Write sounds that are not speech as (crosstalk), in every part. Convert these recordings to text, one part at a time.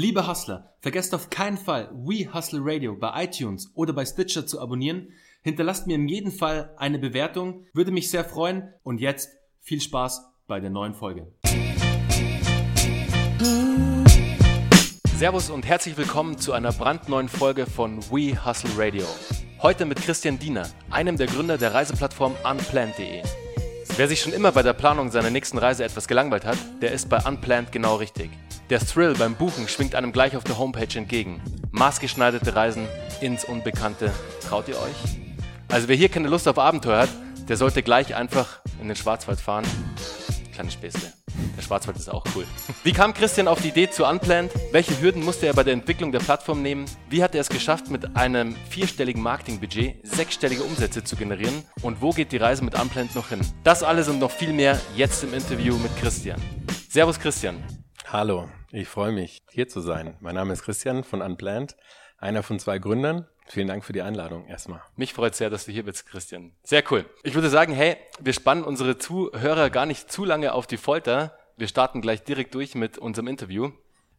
Liebe Hustler, vergesst auf keinen Fall We Hustle Radio bei iTunes oder bei Stitcher zu abonnieren. Hinterlasst mir in jedem Fall eine Bewertung, würde mich sehr freuen. Und jetzt viel Spaß bei der neuen Folge. Servus und herzlich willkommen zu einer brandneuen Folge von We Hustle Radio. Heute mit Christian Diener, einem der Gründer der Reiseplattform unplanned.de. Wer sich schon immer bei der Planung seiner nächsten Reise etwas gelangweilt hat, der ist bei Unplanned genau richtig. Der Thrill beim Buchen schwingt einem gleich auf der Homepage entgegen. Maßgeschneiderte Reisen ins Unbekannte. Traut ihr euch? Also wer hier keine Lust auf Abenteuer hat, der sollte gleich einfach in den Schwarzwald fahren. Kleine Späßle. Der Schwarzwald ist auch cool. (laughs) Wie kam Christian auf die Idee zu Unplanned? Welche Hürden musste er bei der Entwicklung der Plattform nehmen? Wie hat er es geschafft, mit einem vierstelligen Marketingbudget sechsstellige Umsätze zu generieren? Und wo geht die Reise mit Unplanned noch hin? Das alles und noch viel mehr jetzt im Interview mit Christian. Servus Christian. Hallo, ich freue mich, hier zu sein. Mein Name ist Christian von Unplanned, einer von zwei Gründern. Vielen Dank für die Einladung erstmal. Mich freut sehr, dass du hier bist, Christian. Sehr cool. Ich würde sagen, hey, wir spannen unsere Zuhörer gar nicht zu lange auf die Folter. Wir starten gleich direkt durch mit unserem Interview.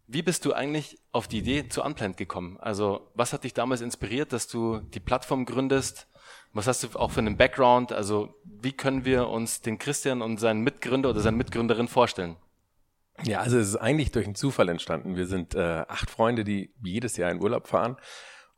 Wie bist du eigentlich auf die Idee zu Unplanned gekommen? Also, was hat dich damals inspiriert, dass du die Plattform gründest? Was hast du auch für einen Background? Also, wie können wir uns den Christian und seinen Mitgründer oder seine Mitgründerin vorstellen? Ja, also es ist eigentlich durch einen Zufall entstanden. Wir sind äh, acht Freunde, die jedes Jahr in Urlaub fahren.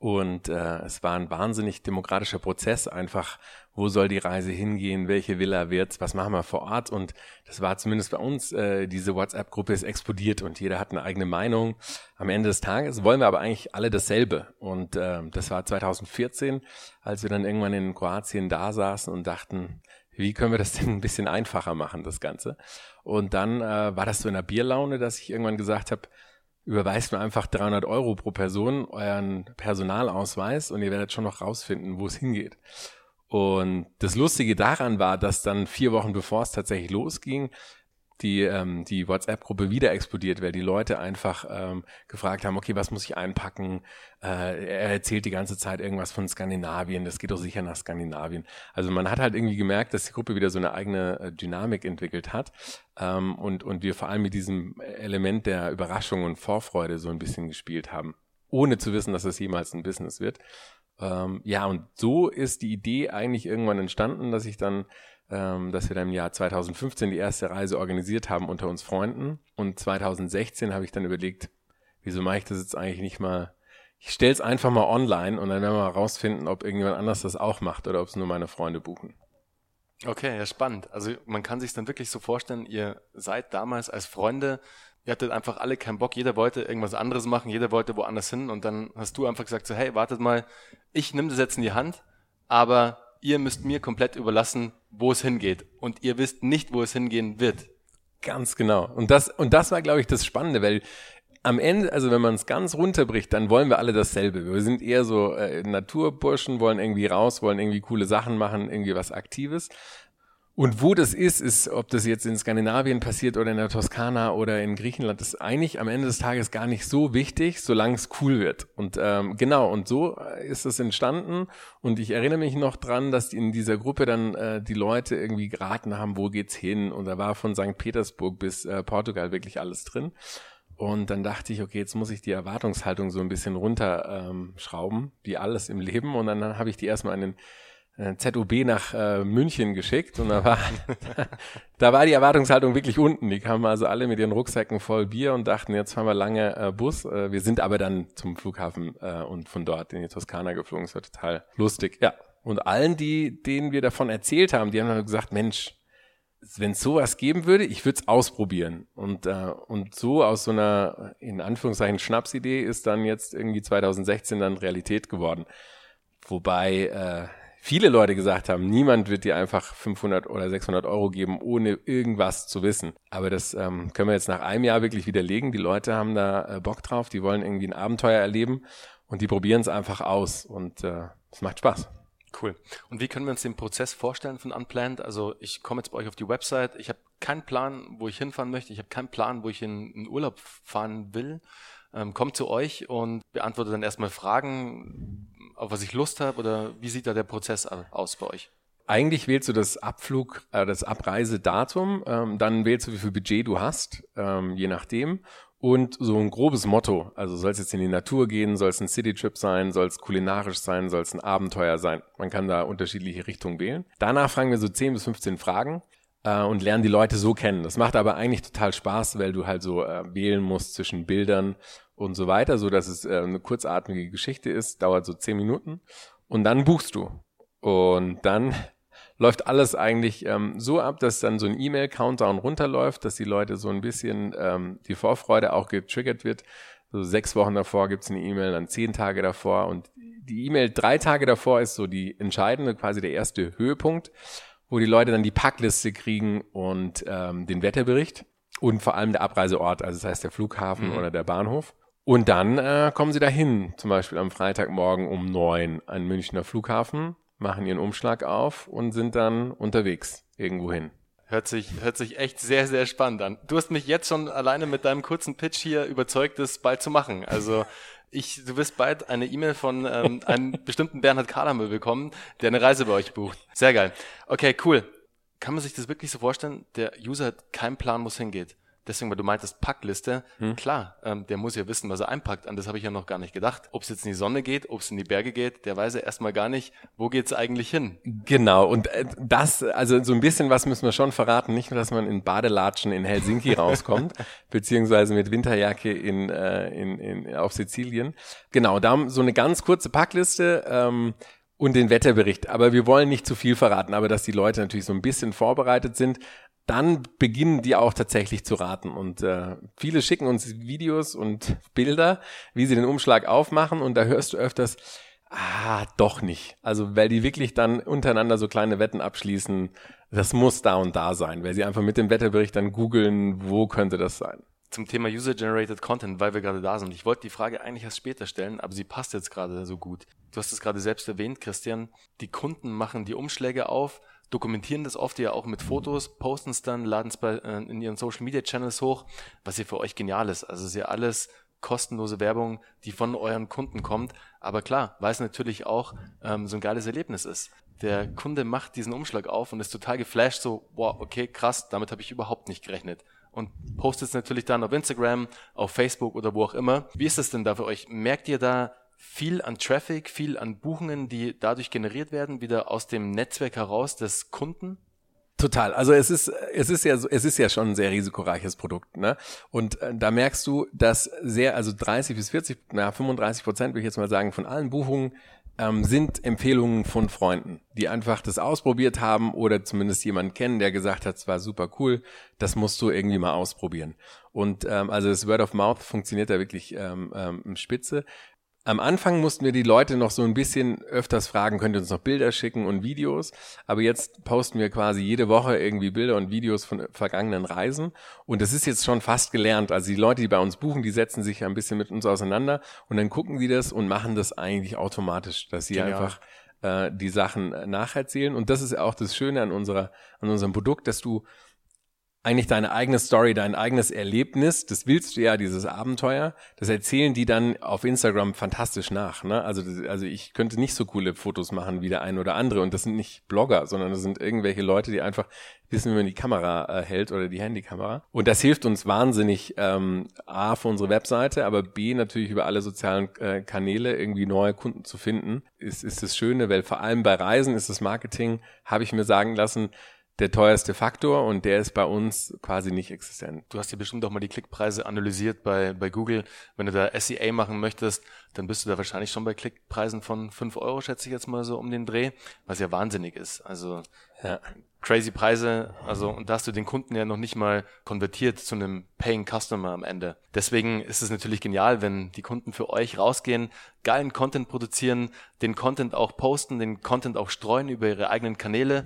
Und äh, es war ein wahnsinnig demokratischer Prozess, einfach, wo soll die Reise hingehen, welche Villa wird's, was machen wir vor Ort. Und das war zumindest bei uns, äh, diese WhatsApp-Gruppe ist explodiert und jeder hat eine eigene Meinung. Am Ende des Tages wollen wir aber eigentlich alle dasselbe. Und äh, das war 2014, als wir dann irgendwann in Kroatien da saßen und dachten, wie können wir das denn ein bisschen einfacher machen, das Ganze? Und dann äh, war das so in der Bierlaune, dass ich irgendwann gesagt habe, überweist mir einfach 300 Euro pro Person euren Personalausweis und ihr werdet schon noch rausfinden, wo es hingeht. Und das Lustige daran war, dass dann vier Wochen bevor es tatsächlich losging, die, ähm, die WhatsApp-Gruppe wieder explodiert, weil die Leute einfach ähm, gefragt haben, okay, was muss ich einpacken? Äh, er erzählt die ganze Zeit irgendwas von Skandinavien, das geht doch sicher nach Skandinavien. Also man hat halt irgendwie gemerkt, dass die Gruppe wieder so eine eigene äh, Dynamik entwickelt hat ähm, und, und wir vor allem mit diesem Element der Überraschung und Vorfreude so ein bisschen gespielt haben, ohne zu wissen, dass es jemals ein Business wird. Ähm, ja, und so ist die Idee eigentlich irgendwann entstanden, dass ich dann ähm, dass wir dann im Jahr 2015 die erste Reise organisiert haben unter uns Freunden. Und 2016 habe ich dann überlegt, wieso mache ich das jetzt eigentlich nicht mal, ich stelle es einfach mal online und dann werden wir mal rausfinden, ob irgendjemand anders das auch macht oder ob es nur meine Freunde buchen. Okay, ja, spannend. Also man kann sich dann wirklich so vorstellen, ihr seid damals als Freunde, ihr hattet einfach alle keinen Bock, jeder wollte irgendwas anderes machen, jeder wollte woanders hin und dann hast du einfach gesagt so, hey, wartet mal, ich nehme das jetzt in die Hand, aber ihr müsst mir komplett überlassen, wo es hingeht. Und ihr wisst nicht, wo es hingehen wird. Ganz genau. Und das, und das war, glaube ich, das Spannende, weil am Ende, also wenn man es ganz runterbricht, dann wollen wir alle dasselbe. Wir sind eher so äh, Naturburschen, wollen irgendwie raus, wollen irgendwie coole Sachen machen, irgendwie was Aktives. Und wo das ist, ist, ob das jetzt in Skandinavien passiert oder in der Toskana oder in Griechenland, ist eigentlich am Ende des Tages gar nicht so wichtig, solange es cool wird. Und ähm, genau, und so ist es entstanden. Und ich erinnere mich noch dran, dass in dieser Gruppe dann äh, die Leute irgendwie geraten haben, wo geht's hin? Und da war von St. Petersburg bis äh, Portugal wirklich alles drin. Und dann dachte ich, okay, jetzt muss ich die Erwartungshaltung so ein bisschen runterschrauben, ähm, wie alles im Leben. Und dann habe ich die erstmal einen äh, ZUB nach äh, München geschickt und da war, (laughs) da war die Erwartungshaltung wirklich unten. Die kamen also alle mit ihren Rucksäcken voll Bier und dachten, jetzt fahren wir lange äh, Bus. Äh, wir sind aber dann zum Flughafen äh, und von dort in die Toskana geflogen. Es war total lustig. Ja. Und allen, die, denen wir davon erzählt haben, die haben dann gesagt, Mensch, wenn es sowas geben würde, ich würde es ausprobieren. Und, äh, und so aus so einer, in Anführungszeichen, Schnapsidee ist dann jetzt irgendwie 2016 dann Realität geworden. Wobei äh, viele Leute gesagt haben, niemand wird dir einfach 500 oder 600 Euro geben, ohne irgendwas zu wissen. Aber das ähm, können wir jetzt nach einem Jahr wirklich widerlegen. Die Leute haben da äh, Bock drauf, die wollen irgendwie ein Abenteuer erleben und die probieren es einfach aus und äh, es macht Spaß. Cool. Und wie können wir uns den Prozess vorstellen von Unplanned? Also ich komme jetzt bei euch auf die Website, ich habe keinen Plan, wo ich hinfahren möchte, ich habe keinen Plan, wo ich in, in Urlaub fahren will. Ähm, kommt zu euch und beantwortet dann erstmal Fragen, auf was ich Lust habe oder wie sieht da der Prozess aus bei euch? Eigentlich wählst du das Abflug, äh, das Abreisedatum, ähm, dann wählst du, wie viel Budget du hast, ähm, je nachdem. und so ein grobes Motto. Also soll es jetzt in die Natur gehen, soll es ein Citytrip sein, soll es kulinarisch sein, soll es ein Abenteuer sein. Man kann da unterschiedliche Richtungen wählen. Danach fragen wir so 10 bis 15 Fragen äh, und lernen die Leute so kennen. Das macht aber eigentlich total Spaß, weil du halt so äh, wählen musst zwischen Bildern und so weiter, so dass es äh, eine kurzatmige Geschichte ist, dauert so 10 Minuten und dann buchst du. Und dann (laughs) läuft alles eigentlich ähm, so ab, dass dann so ein E-Mail-Countdown runterläuft, dass die Leute so ein bisschen ähm, die Vorfreude auch getriggert wird. So sechs Wochen davor gibt's eine E-Mail, dann zehn Tage davor und die E-Mail drei Tage davor ist so die entscheidende, quasi der erste Höhepunkt, wo die Leute dann die Packliste kriegen und ähm, den Wetterbericht und vor allem der Abreiseort, also das heißt der Flughafen mhm. oder der Bahnhof. Und dann äh, kommen sie dahin, zum Beispiel am Freitagmorgen um neun an Münchner Flughafen machen ihren Umschlag auf und sind dann unterwegs irgendwohin. Hört sich, hört sich echt sehr, sehr spannend an. Du hast mich jetzt schon alleine mit deinem kurzen Pitch hier überzeugt, das bald zu machen. Also ich, du wirst bald eine E-Mail von ähm, einem (laughs) bestimmten Bernhard Kalamö bekommen, der eine Reise bei euch bucht. Sehr geil. Okay, cool. Kann man sich das wirklich so vorstellen? Der User hat keinen Plan, wo es hingeht deswegen, weil du meintest Packliste, hm. klar, ähm, der muss ja wissen, was er einpackt. An das habe ich ja noch gar nicht gedacht. Ob es jetzt in die Sonne geht, ob es in die Berge geht, der weiß ja erstmal gar nicht, wo geht's eigentlich hin. Genau, und äh, das, also so ein bisschen was müssen wir schon verraten. Nicht nur, dass man in Badelatschen in Helsinki (laughs) rauskommt, beziehungsweise mit Winterjacke in, äh, in, in, auf Sizilien. Genau, da so eine ganz kurze Packliste. Ähm, und den Wetterbericht. Aber wir wollen nicht zu viel verraten, aber dass die Leute natürlich so ein bisschen vorbereitet sind dann beginnen die auch tatsächlich zu raten. Und äh, viele schicken uns Videos und Bilder, wie sie den Umschlag aufmachen. Und da hörst du öfters, ah, doch nicht. Also weil die wirklich dann untereinander so kleine Wetten abschließen, das muss da und da sein, weil sie einfach mit dem Wetterbericht dann googeln, wo könnte das sein. Zum Thema User-Generated Content, weil wir gerade da sind. Ich wollte die Frage eigentlich erst später stellen, aber sie passt jetzt gerade so gut. Du hast es gerade selbst erwähnt, Christian. Die Kunden machen die Umschläge auf, dokumentieren das oft ja auch mit Fotos, posten es dann, laden es bei, äh, in ihren Social Media Channels hoch, was ja für euch genial ist. Also ist ja alles kostenlose Werbung, die von euren Kunden kommt. Aber klar, weil es natürlich auch ähm, so ein geiles Erlebnis ist. Der Kunde macht diesen Umschlag auf und ist total geflasht, so, wow, okay, krass, damit habe ich überhaupt nicht gerechnet. Und postet es natürlich dann auf Instagram, auf Facebook oder wo auch immer. Wie ist das denn da für euch? Merkt ihr da viel an Traffic, viel an Buchungen, die dadurch generiert werden, wieder aus dem Netzwerk heraus des Kunden? Total. Also es ist es ist ja es ist ja schon ein sehr risikoreiches Produkt, ne? Und äh, da merkst du, dass sehr also 30 bis 40, na 35 Prozent würde ich jetzt mal sagen von allen Buchungen ähm, sind Empfehlungen von Freunden, die einfach das ausprobiert haben oder zumindest jemanden kennen, der gesagt hat, es war super cool, das musst du irgendwie mal ausprobieren. Und ähm, also das Word of Mouth funktioniert da wirklich ähm, ähm, spitze. Am Anfang mussten wir die Leute noch so ein bisschen öfters fragen, könnt ihr uns noch Bilder schicken und Videos. Aber jetzt posten wir quasi jede Woche irgendwie Bilder und Videos von vergangenen Reisen. Und das ist jetzt schon fast gelernt. Also die Leute, die bei uns buchen, die setzen sich ein bisschen mit uns auseinander und dann gucken die das und machen das eigentlich automatisch, dass sie Genial. einfach äh, die Sachen nacherzählen. Und das ist auch das Schöne an unserer, an unserem Produkt, dass du eigentlich deine eigene Story, dein eigenes Erlebnis, das willst du ja, dieses Abenteuer, das erzählen die dann auf Instagram fantastisch nach. Ne? Also, also ich könnte nicht so coole Fotos machen wie der ein oder andere und das sind nicht Blogger, sondern das sind irgendwelche Leute, die einfach wissen, wie man die Kamera äh, hält oder die Handykamera. Und das hilft uns wahnsinnig, ähm, A, für unsere Webseite, aber B, natürlich über alle sozialen äh, Kanäle irgendwie neue Kunden zu finden, ist, ist das Schöne, weil vor allem bei Reisen ist das Marketing, habe ich mir sagen lassen, der teuerste Faktor und der ist bei uns quasi nicht existent. Du hast ja bestimmt auch mal die Klickpreise analysiert bei, bei Google. Wenn du da SEA machen möchtest, dann bist du da wahrscheinlich schon bei Klickpreisen von fünf Euro, schätze ich jetzt mal so um den Dreh, was ja wahnsinnig ist. Also ja. crazy Preise, also und da hast du den Kunden ja noch nicht mal konvertiert zu einem Paying Customer am Ende. Deswegen ist es natürlich genial, wenn die Kunden für euch rausgehen, geilen Content produzieren, den Content auch posten, den Content auch streuen über ihre eigenen Kanäle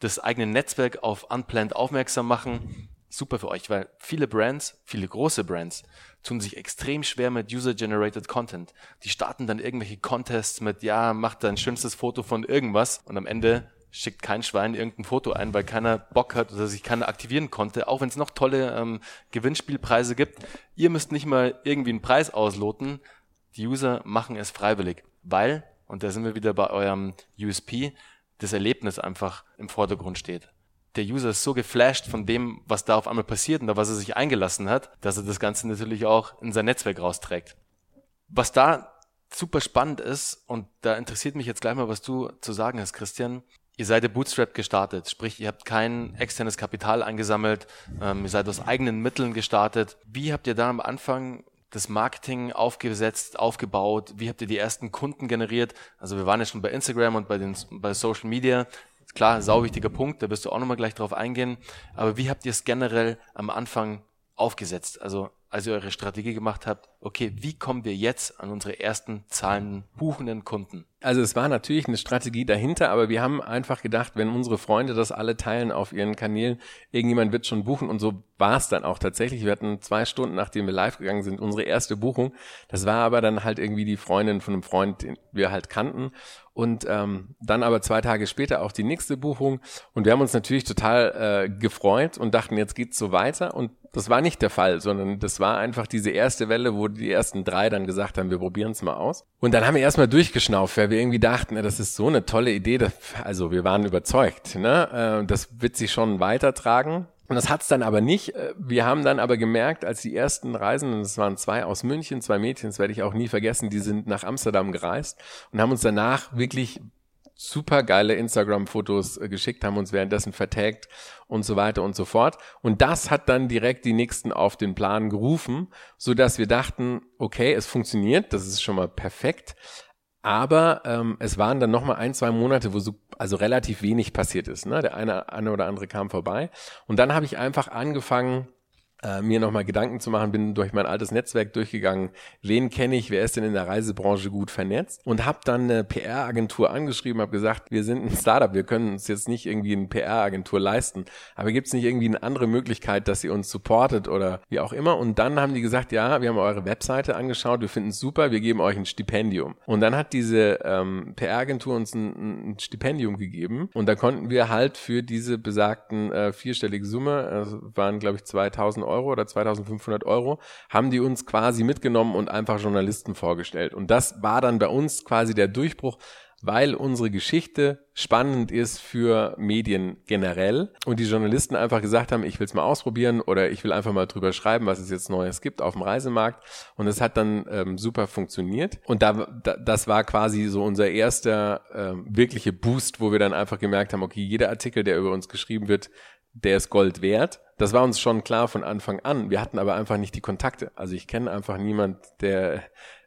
das eigene Netzwerk auf Unplanned aufmerksam machen, super für euch, weil viele Brands, viele große Brands, tun sich extrem schwer mit User-Generated Content. Die starten dann irgendwelche Contests mit, ja, mach dein schönstes Foto von irgendwas und am Ende schickt kein Schwein irgendein Foto ein, weil keiner Bock hat oder sich keiner aktivieren konnte, auch wenn es noch tolle ähm, Gewinnspielpreise gibt. Ihr müsst nicht mal irgendwie einen Preis ausloten. Die User machen es freiwillig, weil, und da sind wir wieder bei eurem USP, das Erlebnis einfach im Vordergrund steht. der User ist so geflasht von dem, was da auf einmal passiert und da was er sich eingelassen hat, dass er das Ganze natürlich auch in sein Netzwerk rausträgt. Was da super spannend ist, und da interessiert mich jetzt gleich mal, was du zu sagen hast, Christian. Ihr seid Bootstrap gestartet, sprich, ihr habt kein externes Kapital eingesammelt, ähm, ihr seid aus eigenen Mitteln gestartet. Wie habt ihr da am Anfang das Marketing aufgesetzt, aufgebaut? Wie habt ihr die ersten Kunden generiert? Also wir waren ja schon bei Instagram und bei den bei Social Media. Klar, sau wichtiger Punkt, da wirst du auch nochmal gleich drauf eingehen. Aber wie habt ihr es generell am Anfang aufgesetzt? Also als ihr eure Strategie gemacht habt, okay, wie kommen wir jetzt an unsere ersten zahlenden, buchenden Kunden? Also es war natürlich eine Strategie dahinter, aber wir haben einfach gedacht, wenn unsere Freunde das alle teilen auf ihren Kanälen, irgendjemand wird schon buchen und so war es dann auch tatsächlich. Wir hatten zwei Stunden, nachdem wir live gegangen sind, unsere erste Buchung. Das war aber dann halt irgendwie die Freundin von einem Freund, den wir halt kannten und ähm, dann aber zwei Tage später auch die nächste Buchung und wir haben uns natürlich total äh, gefreut und dachten, jetzt geht's so weiter und das war nicht der Fall, sondern das war einfach diese erste Welle, wo die ersten drei dann gesagt haben, wir probieren es mal aus. Und dann haben wir erstmal durchgeschnauft, weil wir irgendwie dachten, das ist so eine tolle Idee. Also wir waren überzeugt, ne? Äh, das wird sich schon weitertragen. Und das hat's dann aber nicht. Äh, wir haben dann aber gemerkt, als die ersten Reisenden, das waren zwei aus München, zwei Mädchen, das werde ich auch nie vergessen, die sind nach Amsterdam gereist und haben uns danach wirklich super geile Instagram-Fotos äh, geschickt, haben uns währenddessen vertagt und so weiter und so fort. Und das hat dann direkt die nächsten auf den Plan gerufen, so dass wir dachten, okay, es funktioniert, das ist schon mal perfekt. Aber ähm, es waren dann noch mal ein, zwei Monate, wo so also relativ wenig passiert ist. Ne? Der eine, eine oder andere kam vorbei. Und dann habe ich einfach angefangen, äh, mir nochmal Gedanken zu machen, bin durch mein altes Netzwerk durchgegangen, wen kenne ich, wer ist denn in der Reisebranche gut vernetzt? Und habe dann eine PR-Agentur angeschrieben, habe gesagt, wir sind ein Startup, wir können uns jetzt nicht irgendwie eine PR-Agentur leisten, aber gibt es nicht irgendwie eine andere Möglichkeit, dass ihr uns supportet oder wie auch immer? Und dann haben die gesagt, ja, wir haben eure Webseite angeschaut, wir finden es super, wir geben euch ein Stipendium. Und dann hat diese ähm, PR-Agentur uns ein, ein, Stipendium gegeben. Und da konnten wir halt für diese besagten äh, vierstellige Summe, also waren glaube ich 2000 Euro Euro oder 2500 Euro, haben die uns quasi mitgenommen und einfach Journalisten vorgestellt. Und das war dann bei uns quasi der Durchbruch, weil unsere Geschichte spannend ist für Medien generell und die Journalisten einfach gesagt haben, ich will es mal ausprobieren oder ich will einfach mal drüber schreiben, was es jetzt Neues gibt auf dem Reisemarkt und es hat dann ähm, super funktioniert und da, da, das war quasi so unser erster ähm, wirkliche Boost, wo wir dann einfach gemerkt haben, okay, jeder Artikel, der über uns geschrieben wird, der ist Gold wert. Das war uns schon klar von Anfang an. Wir hatten aber einfach nicht die Kontakte. Also ich kenne einfach niemand, der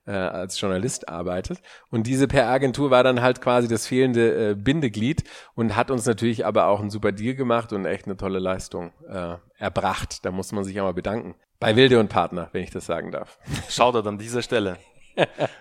äh, als Journalist arbeitet. Und diese PR-Agentur war dann halt quasi das fehlende äh, Bindeglied und hat uns natürlich aber auch einen super Deal gemacht und echt eine tolle Leistung äh, erbracht. Da muss man sich auch mal bedanken. Bei Wilde und Partner, wenn ich das sagen darf. (laughs) Schaut an dieser Stelle.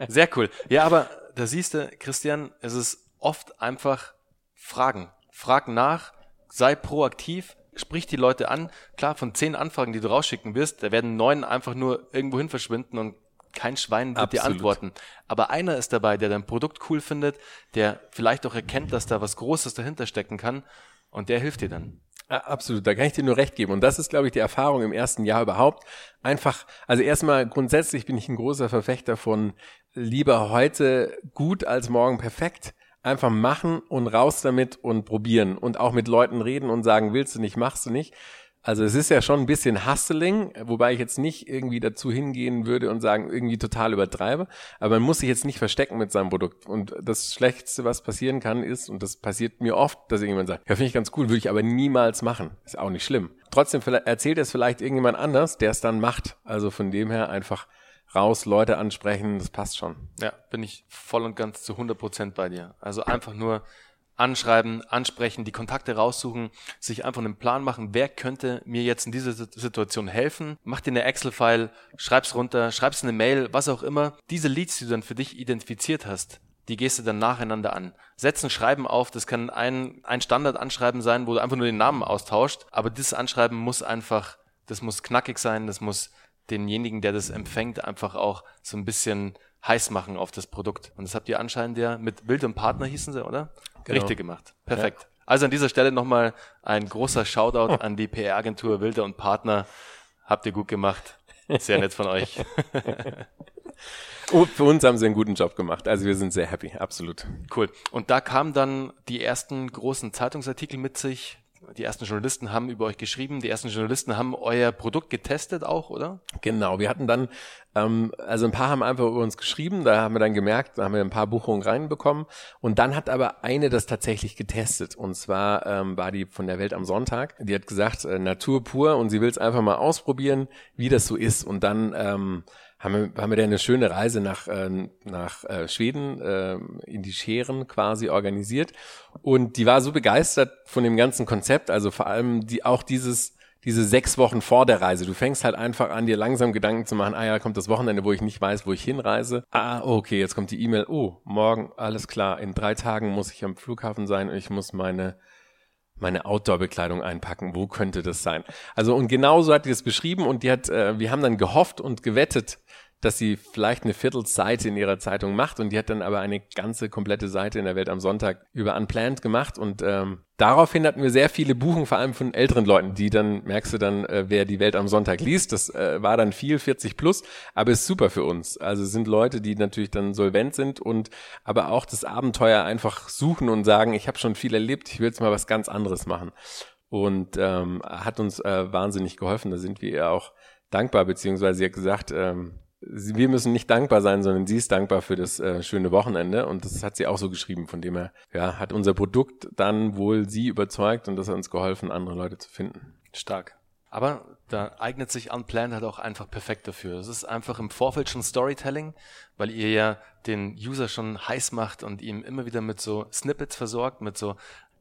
Sehr cool. Ja, aber da siehst du, Christian, es ist oft einfach Fragen. Frag nach, sei proaktiv, sprich die Leute an. Klar, von zehn Anfragen, die du rausschicken wirst, da werden neun einfach nur irgendwo hin verschwinden und kein Schwein wird Absolut. dir antworten. Aber einer ist dabei, der dein Produkt cool findet, der vielleicht auch erkennt, dass da was Großes dahinter stecken kann und der hilft dir dann. Absolut, da kann ich dir nur recht geben. Und das ist, glaube ich, die Erfahrung im ersten Jahr überhaupt. Einfach, also erstmal grundsätzlich bin ich ein großer Verfechter von lieber heute gut als morgen perfekt einfach machen und raus damit und probieren und auch mit Leuten reden und sagen, willst du nicht, machst du nicht. Also es ist ja schon ein bisschen Hustling, wobei ich jetzt nicht irgendwie dazu hingehen würde und sagen, irgendwie total übertreibe. Aber man muss sich jetzt nicht verstecken mit seinem Produkt. Und das Schlechteste, was passieren kann, ist, und das passiert mir oft, dass irgendjemand sagt, ja, finde ich ganz cool, würde ich aber niemals machen. Ist auch nicht schlimm. Trotzdem erzählt es vielleicht irgendjemand anders, der es dann macht. Also von dem her einfach raus, Leute ansprechen, das passt schon. Ja, bin ich voll und ganz zu 100 Prozent bei dir. Also einfach nur anschreiben, ansprechen, die Kontakte raussuchen, sich einfach einen Plan machen, wer könnte mir jetzt in dieser Situation helfen. Mach dir eine Excel-File, schreib's runter, schreib's eine Mail, was auch immer. Diese Leads, die du dann für dich identifiziert hast, die gehst du dann nacheinander an. Setz ein Schreiben auf, das kann ein, ein Standardanschreiben sein, wo du einfach nur den Namen austauscht, aber dieses Anschreiben muss einfach, das muss knackig sein, das muss denjenigen, der das empfängt, einfach auch so ein bisschen heiß machen auf das Produkt. Und das habt ihr anscheinend ja mit Wild und Partner hießen sie, oder? Genau. Richtig gemacht. Perfekt. Ja. Also an dieser Stelle nochmal ein großer Shoutout oh. an die PR-Agentur Wilder und Partner. Habt ihr gut gemacht. Sehr nett von euch. (laughs) oh, für uns haben sie einen guten Job gemacht. Also wir sind sehr happy, absolut. Cool. Und da kamen dann die ersten großen Zeitungsartikel mit sich, die ersten Journalisten haben über euch geschrieben, die ersten Journalisten haben euer Produkt getestet auch, oder? Genau, wir hatten dann, ähm, also ein paar haben einfach über uns geschrieben, da haben wir dann gemerkt, da haben wir ein paar Buchungen reinbekommen. Und dann hat aber eine das tatsächlich getestet. Und zwar ähm, war die von der Welt am Sonntag, die hat gesagt, äh, Natur pur und sie will es einfach mal ausprobieren, wie das so ist. Und dann ähm, haben wir, haben wir dann eine schöne Reise nach, äh, nach äh, Schweden äh, in die Scheren quasi organisiert. Und die war so begeistert von dem ganzen Konzept, also vor allem die auch dieses diese sechs Wochen vor der Reise. Du fängst halt einfach an, dir langsam Gedanken zu machen, ah ja, kommt das Wochenende, wo ich nicht weiß, wo ich hinreise. Ah, okay, jetzt kommt die E-Mail, oh, morgen, alles klar, in drei Tagen muss ich am Flughafen sein und ich muss meine meine Outdoor-Bekleidung einpacken. Wo könnte das sein? Also und genauso hat die das beschrieben und die hat, äh, wir haben dann gehofft und gewettet, dass sie vielleicht eine Viertelseite in ihrer Zeitung macht und die hat dann aber eine ganze komplette Seite in der Welt am Sonntag über Unplanned gemacht und ähm, daraufhin hatten wir sehr viele Buchungen, vor allem von älteren Leuten, die dann, merkst du dann, äh, wer die Welt am Sonntag liest, das äh, war dann viel, 40 plus, aber ist super für uns. Also sind Leute, die natürlich dann solvent sind und aber auch das Abenteuer einfach suchen und sagen, ich habe schon viel erlebt, ich will jetzt mal was ganz anderes machen. Und ähm, hat uns äh, wahnsinnig geholfen, da sind wir ihr auch dankbar, beziehungsweise sie hat gesagt, ähm, wir müssen nicht dankbar sein, sondern sie ist dankbar für das äh, schöne Wochenende und das hat sie auch so geschrieben, von dem her, ja, hat unser Produkt dann wohl sie überzeugt und das hat uns geholfen, andere Leute zu finden. Stark. Aber da eignet sich Unplanned halt auch einfach perfekt dafür. Es ist einfach im Vorfeld schon Storytelling, weil ihr ja den User schon heiß macht und ihm immer wieder mit so Snippets versorgt, mit so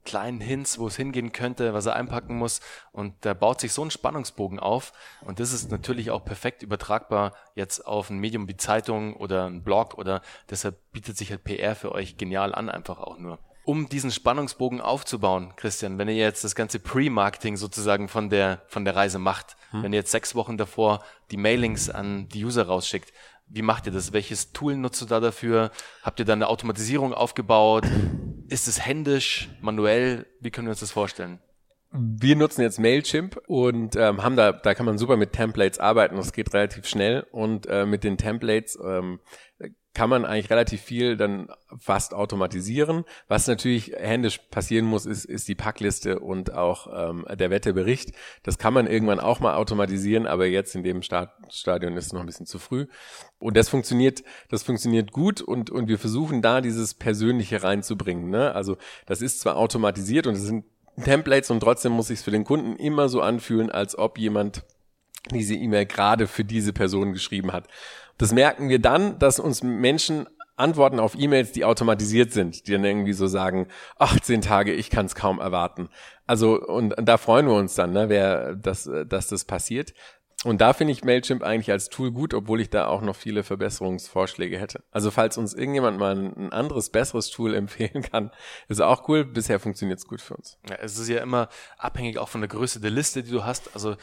kleinen Hints, wo es hingehen könnte, was er einpacken muss. Und da baut sich so ein Spannungsbogen auf. Und das ist natürlich auch perfekt übertragbar jetzt auf ein Medium wie Zeitung oder ein Blog oder deshalb bietet sich halt PR für euch genial an, einfach auch nur. Um diesen Spannungsbogen aufzubauen, Christian, wenn ihr jetzt das ganze Pre-Marketing sozusagen von der, von der Reise macht, hm. wenn ihr jetzt sechs Wochen davor die Mailings an die User rausschickt, wie macht ihr das? Welches Tool nutzt du da dafür? Habt ihr da eine Automatisierung aufgebaut? Ist es händisch, manuell? Wie können wir uns das vorstellen? Wir nutzen jetzt Mailchimp und ähm, haben da, da kann man super mit Templates arbeiten. Das geht relativ schnell und äh, mit den Templates ähm, kann man eigentlich relativ viel dann fast automatisieren. Was natürlich händisch passieren muss, ist, ist die Packliste und auch ähm, der Wettebericht. Das kann man irgendwann auch mal automatisieren, aber jetzt in dem Start Stadion ist es noch ein bisschen zu früh. Und das funktioniert, das funktioniert gut und, und wir versuchen da dieses Persönliche reinzubringen. Ne? Also das ist zwar automatisiert und es sind Templates und trotzdem muss ich es für den Kunden immer so anfühlen, als ob jemand diese E-Mail gerade für diese Person geschrieben hat. Das merken wir dann, dass uns Menschen Antworten auf E-Mails, die automatisiert sind, die dann irgendwie so sagen, 18 Tage, ich kann es kaum erwarten. Also und, und da freuen wir uns dann, ne, wer, dass, dass das passiert. Und da finde ich Mailchimp eigentlich als Tool gut, obwohl ich da auch noch viele Verbesserungsvorschläge hätte. Also falls uns irgendjemand mal ein anderes, besseres Tool (laughs) empfehlen kann, ist auch cool. Bisher funktioniert es gut für uns. Ja, es ist ja immer abhängig auch von der Größe der Liste, die du hast. Also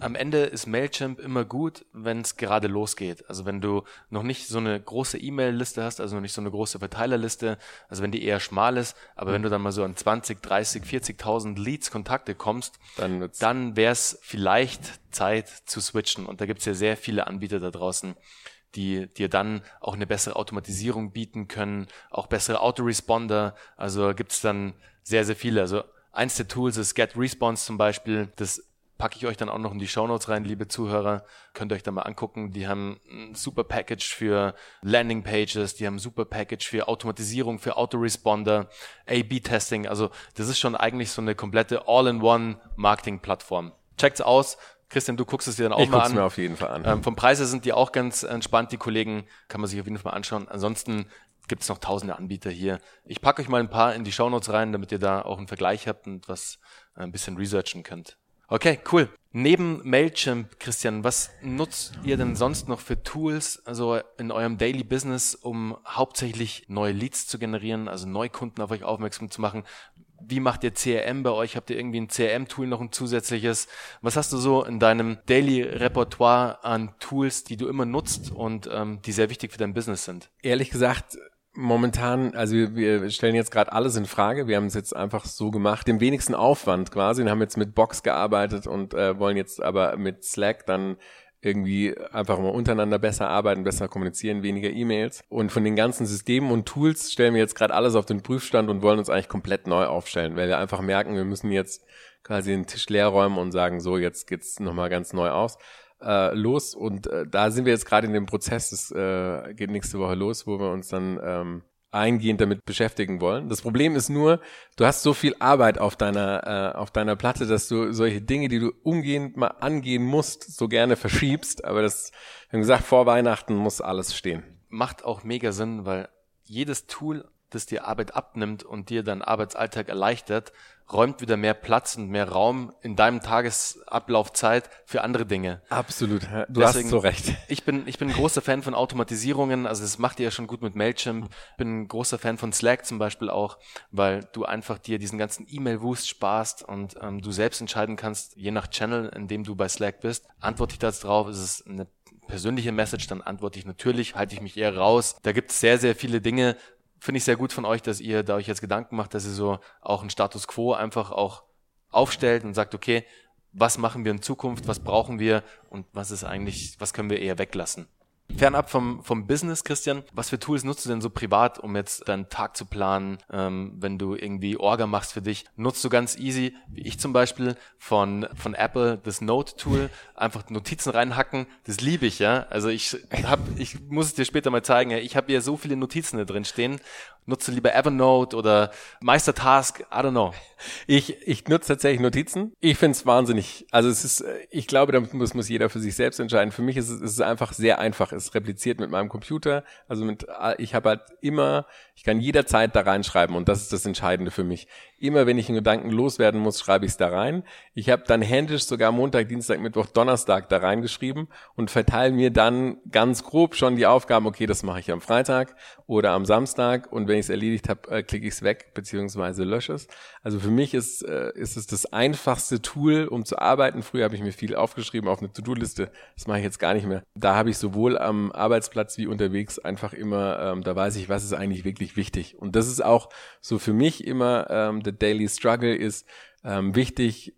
am Ende ist Mailchimp immer gut, wenn es gerade losgeht. Also wenn du noch nicht so eine große E-Mail-Liste hast, also noch nicht so eine große Verteilerliste, also wenn die eher schmal ist, aber mhm. wenn du dann mal so an 20, 30, 40.000 Leads, Kontakte kommst, dann, dann wäre es vielleicht Zeit zu switchen. Und da gibt es ja sehr viele Anbieter da draußen, die dir dann auch eine bessere Automatisierung bieten können, auch bessere Autoresponder. Also gibt es dann sehr, sehr viele. Also eins der Tools ist Get Response zum Beispiel. Das packe ich euch dann auch noch in die Show Notes rein, liebe Zuhörer. Könnt ihr euch da mal angucken. Die haben ein super Package für Landing Pages, die haben ein super Package für Automatisierung, für Autoresponder, A-B-Testing. Also das ist schon eigentlich so eine komplette All-in-One Marketing-Plattform. Checkt's aus. Christian, du guckst es dir dann auch ich mal an. Ich mir auf jeden Fall an. Ähm, vom Preise sind die auch ganz entspannt, die Kollegen. Kann man sich auf jeden Fall mal anschauen. Ansonsten gibt es noch tausende Anbieter hier. Ich packe euch mal ein paar in die Shownotes rein, damit ihr da auch einen Vergleich habt und was äh, ein bisschen researchen könnt. Okay, cool. Neben Mailchimp, Christian, was nutzt ihr denn sonst noch für Tools, also in eurem Daily Business, um hauptsächlich neue Leads zu generieren, also Neukunden auf euch aufmerksam zu machen? Wie macht ihr CRM bei euch? Habt ihr irgendwie ein CRM-Tool noch ein zusätzliches? Was hast du so in deinem Daily Repertoire an Tools, die du immer nutzt und ähm, die sehr wichtig für dein Business sind? Ehrlich gesagt, momentan, also wir stellen jetzt gerade alles in Frage. Wir haben es jetzt einfach so gemacht, den wenigsten Aufwand quasi und haben jetzt mit Box gearbeitet und äh, wollen jetzt aber mit Slack dann irgendwie einfach mal untereinander besser arbeiten, besser kommunizieren, weniger E-Mails. Und von den ganzen Systemen und Tools stellen wir jetzt gerade alles auf den Prüfstand und wollen uns eigentlich komplett neu aufstellen, weil wir einfach merken, wir müssen jetzt quasi den Tisch leer räumen und sagen, so, jetzt geht's nochmal ganz neu aus. Äh, los und äh, da sind wir jetzt gerade in dem Prozess, das äh, geht nächste Woche los, wo wir uns dann ähm, eingehend damit beschäftigen wollen. Das Problem ist nur, du hast so viel Arbeit auf deiner, äh, auf deiner Platte, dass du solche Dinge, die du umgehend mal angehen musst, so gerne verschiebst. Aber das, wie gesagt, vor Weihnachten muss alles stehen. Macht auch mega Sinn, weil jedes Tool, das dir Arbeit abnimmt und dir deinen Arbeitsalltag erleichtert, räumt wieder mehr Platz und mehr Raum in deinem Tagesablaufzeit für andere Dinge. Absolut, du Deswegen, hast so recht. Ich bin, ich bin ein großer Fan von Automatisierungen, also das macht ihr ja schon gut mit Mailchimp. Bin ein großer Fan von Slack zum Beispiel auch, weil du einfach dir diesen ganzen E-Mail-Wust sparst und ähm, du selbst entscheiden kannst, je nach Channel, in dem du bei Slack bist, antworte ich da drauf, ist es eine persönliche Message, dann antworte ich natürlich, halte ich mich eher raus. Da gibt es sehr, sehr viele Dinge, finde ich sehr gut von euch, dass ihr da euch jetzt Gedanken macht, dass ihr so auch einen Status quo einfach auch aufstellt und sagt, okay, was machen wir in Zukunft, was brauchen wir und was ist eigentlich, was können wir eher weglassen. Fernab vom, vom Business, Christian, was für Tools nutzt du denn so privat, um jetzt deinen Tag zu planen, ähm, wenn du irgendwie Orga machst für dich? Nutzt du ganz easy, wie ich zum Beispiel, von, von Apple das Note-Tool, einfach Notizen reinhacken, das liebe ich, ja. Also ich hab, ich muss es dir später mal zeigen, ja. ich habe hier so viele Notizen da drin stehen Nutze lieber Evernote oder Meistertask, I don't know. Ich, ich nutze tatsächlich Notizen. Ich finde es wahnsinnig. Also es ist, ich glaube, da muss, muss jeder für sich selbst entscheiden. Für mich ist es, ist es einfach sehr einfach. Es repliziert mit meinem Computer. Also mit, ich habe halt immer, ich kann jederzeit da reinschreiben und das ist das Entscheidende für mich. Immer wenn ich einen Gedanken loswerden muss, schreibe ich es da rein. Ich habe dann händisch sogar Montag, Dienstag, Mittwoch, Donnerstag da reingeschrieben und verteile mir dann ganz grob schon die Aufgaben, okay, das mache ich am Freitag oder am Samstag und wenn ich es erledigt habe, äh, klicke ich es weg beziehungsweise lösche es. Also für mich ist, äh, ist es das einfachste Tool, um zu arbeiten. Früher habe ich mir viel aufgeschrieben auf eine To-Do-Liste. Das mache ich jetzt gar nicht mehr. Da habe ich sowohl am Arbeitsplatz wie unterwegs einfach immer, ähm, da weiß ich, was ist eigentlich wirklich wichtig. Und das ist auch so für mich immer ähm, der Daily Struggle ist ähm, wichtig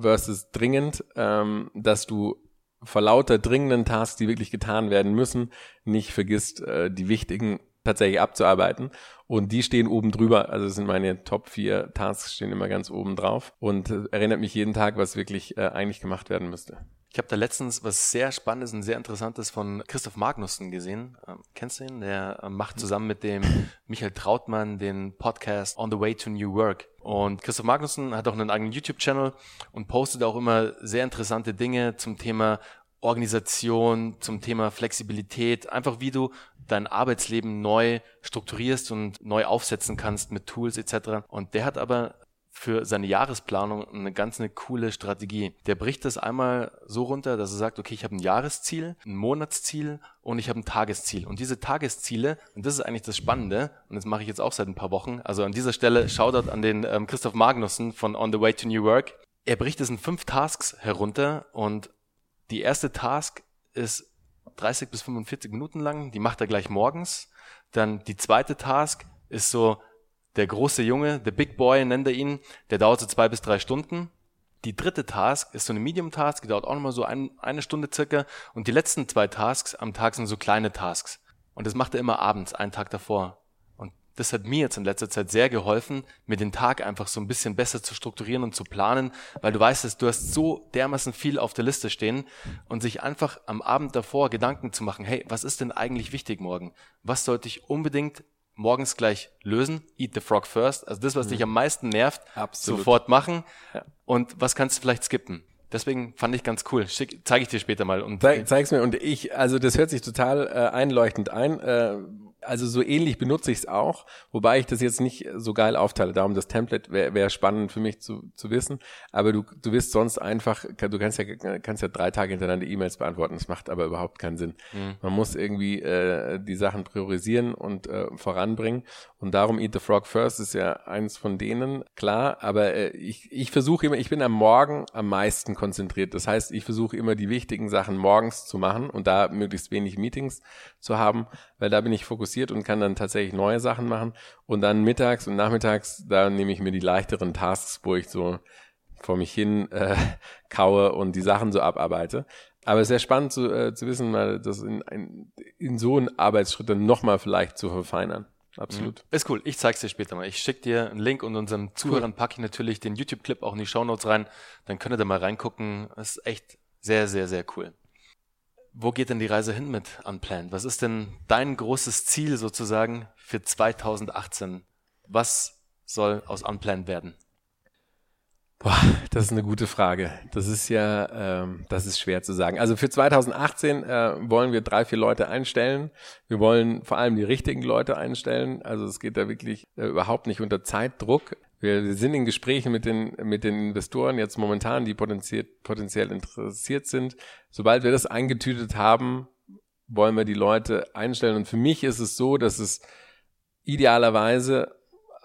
versus dringend, ähm, dass du vor lauter dringenden Tasks, die wirklich getan werden müssen, nicht vergisst, äh, die wichtigen tatsächlich abzuarbeiten. Und die stehen oben drüber. Also sind meine Top 4 Tasks stehen immer ganz oben drauf und äh, erinnert mich jeden Tag, was wirklich äh, eigentlich gemacht werden müsste. Ich habe da letztens was sehr Spannendes und sehr Interessantes von Christoph Magnussen gesehen. Ähm, kennst du ihn? Der äh, macht zusammen mit dem (laughs) Michael Trautmann den Podcast On the Way to New Work. Und Christoph Magnussen hat auch einen eigenen YouTube-Channel und postet auch immer sehr interessante Dinge zum Thema Organisation, zum Thema Flexibilität, einfach wie du dein Arbeitsleben neu strukturierst und neu aufsetzen kannst mit Tools etc. Und der hat aber für seine Jahresplanung eine ganz eine coole Strategie. Der bricht das einmal so runter, dass er sagt, okay, ich habe ein Jahresziel, ein Monatsziel und ich habe ein Tagesziel. Und diese Tagesziele, und das ist eigentlich das Spannende, und das mache ich jetzt auch seit ein paar Wochen, also an dieser Stelle Shoutout an den ähm, Christoph Magnussen von On the Way to New Work. Er bricht es in fünf Tasks herunter und die erste Task ist 30 bis 45 Minuten lang, die macht er gleich morgens. Dann die zweite Task ist so der große Junge, der Big Boy nennt er ihn, der dauert so zwei bis drei Stunden. Die dritte Task ist so eine Medium-Task, die dauert auch nochmal so ein, eine Stunde circa. Und die letzten zwei Tasks am Tag sind so kleine Tasks. Und das macht er immer abends, einen Tag davor. Das hat mir jetzt in letzter Zeit sehr geholfen, mir den Tag einfach so ein bisschen besser zu strukturieren und zu planen, weil du weißt, dass du hast so dermaßen viel auf der Liste stehen und sich einfach am Abend davor Gedanken zu machen, hey, was ist denn eigentlich wichtig morgen? Was sollte ich unbedingt morgens gleich lösen, eat the frog first, also das, was mhm. dich am meisten nervt, Absolut. sofort machen ja. und was kannst du vielleicht skippen. Deswegen fand ich ganz cool. Schick, zeige ich dir später mal. Und Zeig, zeig's mir. Und ich, also das hört sich total äh, einleuchtend ein. Äh, also so ähnlich benutze ich es auch, wobei ich das jetzt nicht so geil aufteile. Darum das Template wäre wär spannend für mich zu, zu wissen. Aber du, du wirst sonst einfach, du kannst ja, kannst ja drei Tage hintereinander E-Mails beantworten. Das macht aber überhaupt keinen Sinn. Mhm. Man muss irgendwie äh, die Sachen priorisieren und äh, voranbringen. Und darum Eat the Frog First ist ja eins von denen, klar. Aber äh, ich, ich versuche immer, ich bin am Morgen am meisten konzentriert. Das heißt, ich versuche immer die wichtigen Sachen morgens zu machen und da möglichst wenig Meetings zu haben, weil da bin ich fokussiert und kann dann tatsächlich neue Sachen machen. Und dann mittags und nachmittags, da nehme ich mir die leichteren Tasks, wo ich so vor mich hin äh, (laughs) kaue und die Sachen so abarbeite. Aber sehr spannend zu, äh, zu wissen, mal das in, in, in so einen Arbeitsschritt dann nochmal vielleicht zu verfeinern. Absolut. Mhm. Ist cool. Ich zeig's dir später mal. Ich schicke dir einen Link und unseren Zuhörern packe ich natürlich den YouTube-Clip auch in die Shownotes rein. Dann könnt ihr da mal reingucken. Das ist echt sehr, sehr, sehr cool. Wo geht denn die Reise hin mit Unplanned? Was ist denn dein großes Ziel sozusagen für 2018? Was soll aus Unplanned werden? Boah, das ist eine gute Frage. Das ist ja, ähm, das ist schwer zu sagen. Also für 2018 äh, wollen wir drei, vier Leute einstellen. Wir wollen vor allem die richtigen Leute einstellen. Also es geht da wirklich äh, überhaupt nicht unter Zeitdruck. Wir sind in Gesprächen mit den, mit den Investoren jetzt momentan, die potenziell, potenziell interessiert sind. Sobald wir das eingetütet haben, wollen wir die Leute einstellen. Und für mich ist es so, dass es idealerweise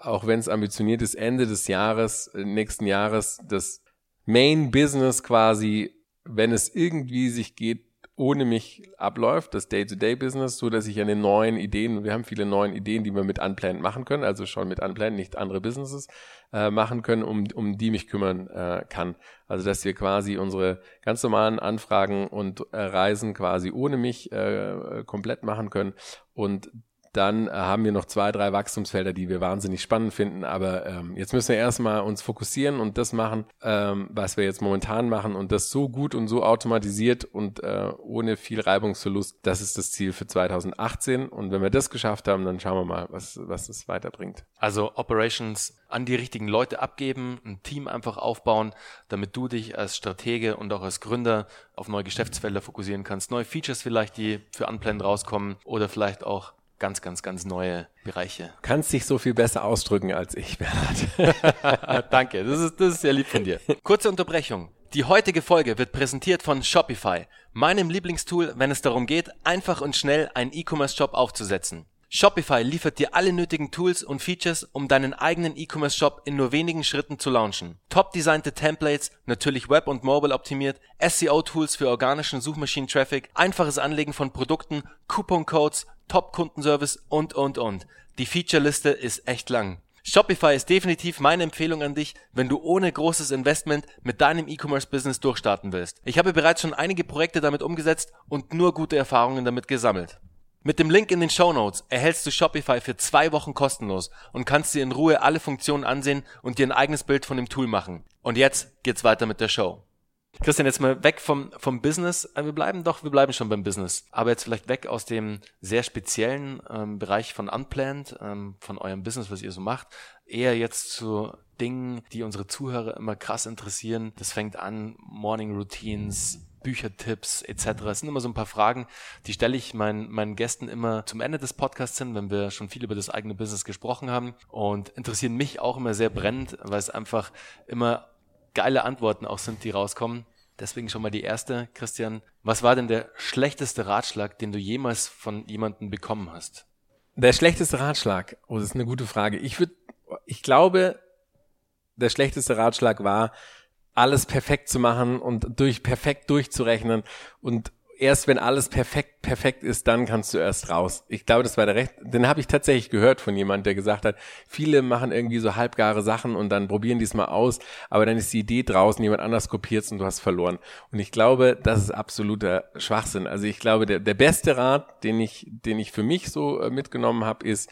auch wenn es ambitioniert ist, Ende des Jahres, äh, nächsten Jahres, das Main Business quasi, wenn es irgendwie sich geht, ohne mich abläuft, das Day-to-Day-Business, so dass ich an den neuen Ideen, wir haben viele neue Ideen, die wir mit Unplanned machen können, also schon mit Unplanned, nicht andere Businesses äh, machen können, um, um die mich kümmern äh, kann. Also dass wir quasi unsere ganz normalen Anfragen und äh, Reisen quasi ohne mich äh, komplett machen können und dann äh, haben wir noch zwei, drei Wachstumsfelder, die wir wahnsinnig spannend finden. Aber ähm, jetzt müssen wir erstmal uns fokussieren und das machen, ähm, was wir jetzt momentan machen und das so gut und so automatisiert und äh, ohne viel Reibungsverlust. Das ist das Ziel für 2018. Und wenn wir das geschafft haben, dann schauen wir mal, was, was das weiterbringt. Also Operations an die richtigen Leute abgeben, ein Team einfach aufbauen, damit du dich als Stratege und auch als Gründer auf neue Geschäftsfelder fokussieren kannst, neue Features vielleicht, die für Unplanned rauskommen oder vielleicht auch ganz, ganz, ganz neue Bereiche. Kannst dich so viel besser ausdrücken als ich, Bernhard. (laughs) Danke, das ist, das ist sehr lieb von dir. Kurze Unterbrechung. Die heutige Folge wird präsentiert von Shopify, meinem Lieblingstool, wenn es darum geht, einfach und schnell einen E-Commerce-Shop aufzusetzen. Shopify liefert dir alle nötigen Tools und Features, um deinen eigenen E-Commerce-Shop in nur wenigen Schritten zu launchen. Top designte Templates, natürlich Web und Mobile optimiert, SEO-Tools für organischen Suchmaschinen-Traffic, einfaches Anlegen von Produkten, Coupon-Codes, Top-Kundenservice und, und, und. Die Featureliste ist echt lang. Shopify ist definitiv meine Empfehlung an dich, wenn du ohne großes Investment mit deinem E-Commerce-Business durchstarten willst. Ich habe bereits schon einige Projekte damit umgesetzt und nur gute Erfahrungen damit gesammelt. Mit dem Link in den Show Notes erhältst du Shopify für zwei Wochen kostenlos und kannst dir in Ruhe alle Funktionen ansehen und dir ein eigenes Bild von dem Tool machen. Und jetzt geht's weiter mit der Show. Christian, jetzt mal weg vom, vom Business. Äh, wir bleiben doch, wir bleiben schon beim Business. Aber jetzt vielleicht weg aus dem sehr speziellen ähm, Bereich von Unplanned, ähm, von eurem Business, was ihr so macht. Eher jetzt zu Dingen, die unsere Zuhörer immer krass interessieren. Das fängt an, Morning Routines, Büchertipps etc. Es sind immer so ein paar Fragen, die stelle ich meinen, meinen Gästen immer zum Ende des Podcasts hin, wenn wir schon viel über das eigene Business gesprochen haben und interessieren mich auch immer sehr brennend, weil es einfach immer geile Antworten auch sind, die rauskommen. Deswegen schon mal die erste, Christian. Was war denn der schlechteste Ratschlag, den du jemals von jemandem bekommen hast? Der schlechteste Ratschlag? Oh, das ist eine gute Frage. Ich würde, ich glaube, der schlechteste Ratschlag war, alles perfekt zu machen und durch perfekt durchzurechnen und erst wenn alles perfekt perfekt ist, dann kannst du erst raus. Ich glaube, das war der Recht. Den habe ich tatsächlich gehört von jemand, der gesagt hat, viele machen irgendwie so halbgare Sachen und dann probieren die es mal aus, aber dann ist die Idee draußen, jemand anders kopiert und du hast verloren. Und ich glaube, das ist absoluter Schwachsinn. Also ich glaube, der, der beste Rat, den ich, den ich für mich so äh, mitgenommen habe, ist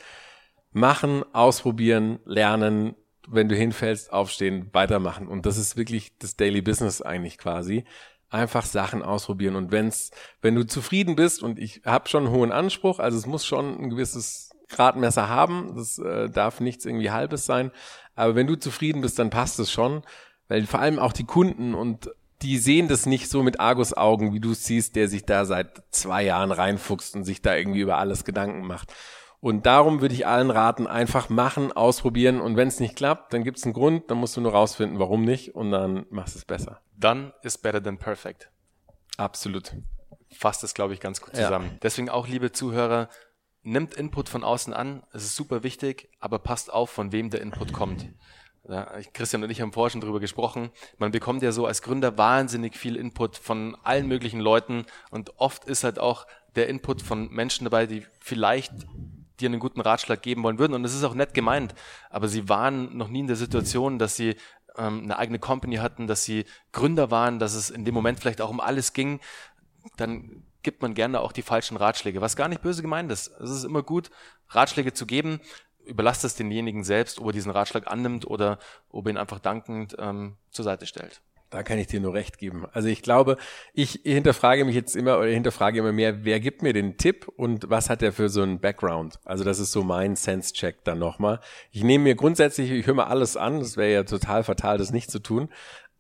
machen, ausprobieren, lernen, wenn du hinfällst, aufstehen, weitermachen. Und das ist wirklich das Daily Business eigentlich quasi. Einfach Sachen ausprobieren. Und wenn's, wenn du zufrieden bist, und ich habe schon einen hohen Anspruch, also es muss schon ein gewisses Gradmesser haben, das äh, darf nichts irgendwie halbes sein. Aber wenn du zufrieden bist, dann passt es schon. Weil vor allem auch die Kunden und die sehen das nicht so mit Argusaugen, wie du siehst, der sich da seit zwei Jahren reinfuchst und sich da irgendwie über alles Gedanken macht. Und darum würde ich allen raten, einfach machen, ausprobieren und wenn es nicht klappt, dann gibt es einen Grund, dann musst du nur rausfinden, warum nicht und dann machst du es besser. Dann ist better than perfect. Absolut. Fasst es, glaube ich, ganz gut zusammen. Ja. Deswegen auch, liebe Zuhörer, nimmt Input von außen an, es ist super wichtig, aber passt auf, von wem der Input kommt. Ja, Christian und ich haben vorher schon drüber gesprochen. Man bekommt ja so als Gründer wahnsinnig viel Input von allen möglichen Leuten und oft ist halt auch der Input von Menschen dabei, die vielleicht dir einen guten Ratschlag geben wollen würden. Und es ist auch nett gemeint, aber sie waren noch nie in der Situation, dass sie ähm, eine eigene Company hatten, dass sie Gründer waren, dass es in dem Moment vielleicht auch um alles ging. dann gibt man gerne auch die falschen Ratschläge, was gar nicht böse gemeint ist. Es ist immer gut, Ratschläge zu geben. Überlasst es denjenigen selbst, ob er diesen Ratschlag annimmt oder ob er ihn einfach dankend ähm, zur Seite stellt. Da kann ich dir nur recht geben. Also ich glaube, ich hinterfrage mich jetzt immer oder hinterfrage immer mehr, wer gibt mir den Tipp und was hat der für so einen Background? Also das ist so mein Sense-Check dann nochmal. Ich nehme mir grundsätzlich, ich höre mir alles an, das wäre ja total fatal, das nicht zu tun.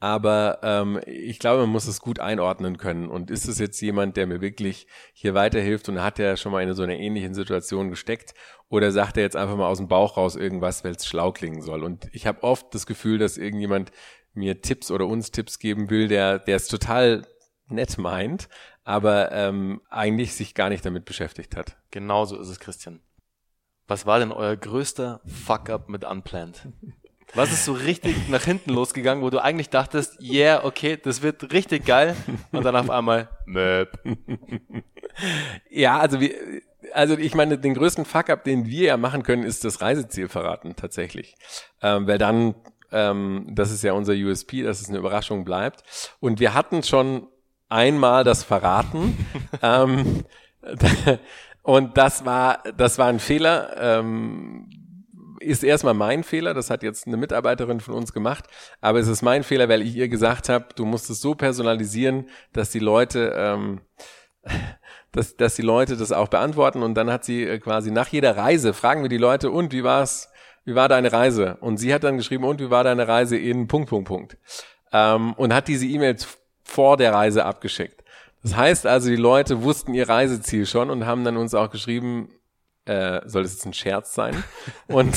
Aber ähm, ich glaube, man muss es gut einordnen können. Und ist es jetzt jemand, der mir wirklich hier weiterhilft und hat er schon mal in so einer ähnlichen Situation gesteckt? Oder sagt er jetzt einfach mal aus dem Bauch raus irgendwas, weil es schlau klingen soll? Und ich habe oft das Gefühl, dass irgendjemand mir Tipps oder uns Tipps geben will, der, der es total nett meint, aber ähm, eigentlich sich gar nicht damit beschäftigt hat. Genauso ist es, Christian. Was war denn euer größter Fuck-up mit Unplanned? Was ist so richtig nach hinten losgegangen, wo du eigentlich dachtest, yeah, okay, das wird richtig geil und dann auf einmal, Möp. Ja, also wir, also ich meine, den größten Fuck-up, den wir ja machen können, ist das Reiseziel verraten, tatsächlich. Ähm, weil dann ähm, das ist ja unser USP, dass es eine Überraschung bleibt. Und wir hatten schon einmal das verraten. (laughs) ähm, (laughs) und das war, das war ein Fehler. Ähm, ist erstmal mein Fehler, das hat jetzt eine Mitarbeiterin von uns gemacht, aber es ist mein Fehler, weil ich ihr gesagt habe, du musst es so personalisieren, dass die Leute, ähm, (laughs) dass, dass die Leute das auch beantworten und dann hat sie äh, quasi nach jeder Reise fragen wir die Leute und wie war's wie war deine Reise? Und sie hat dann geschrieben, und wie war deine Reise in Punkt, Punkt, Punkt. Ähm, und hat diese E-Mails vor der Reise abgeschickt. Das heißt also, die Leute wussten ihr Reiseziel schon und haben dann uns auch geschrieben, äh, soll das jetzt ein Scherz sein? Und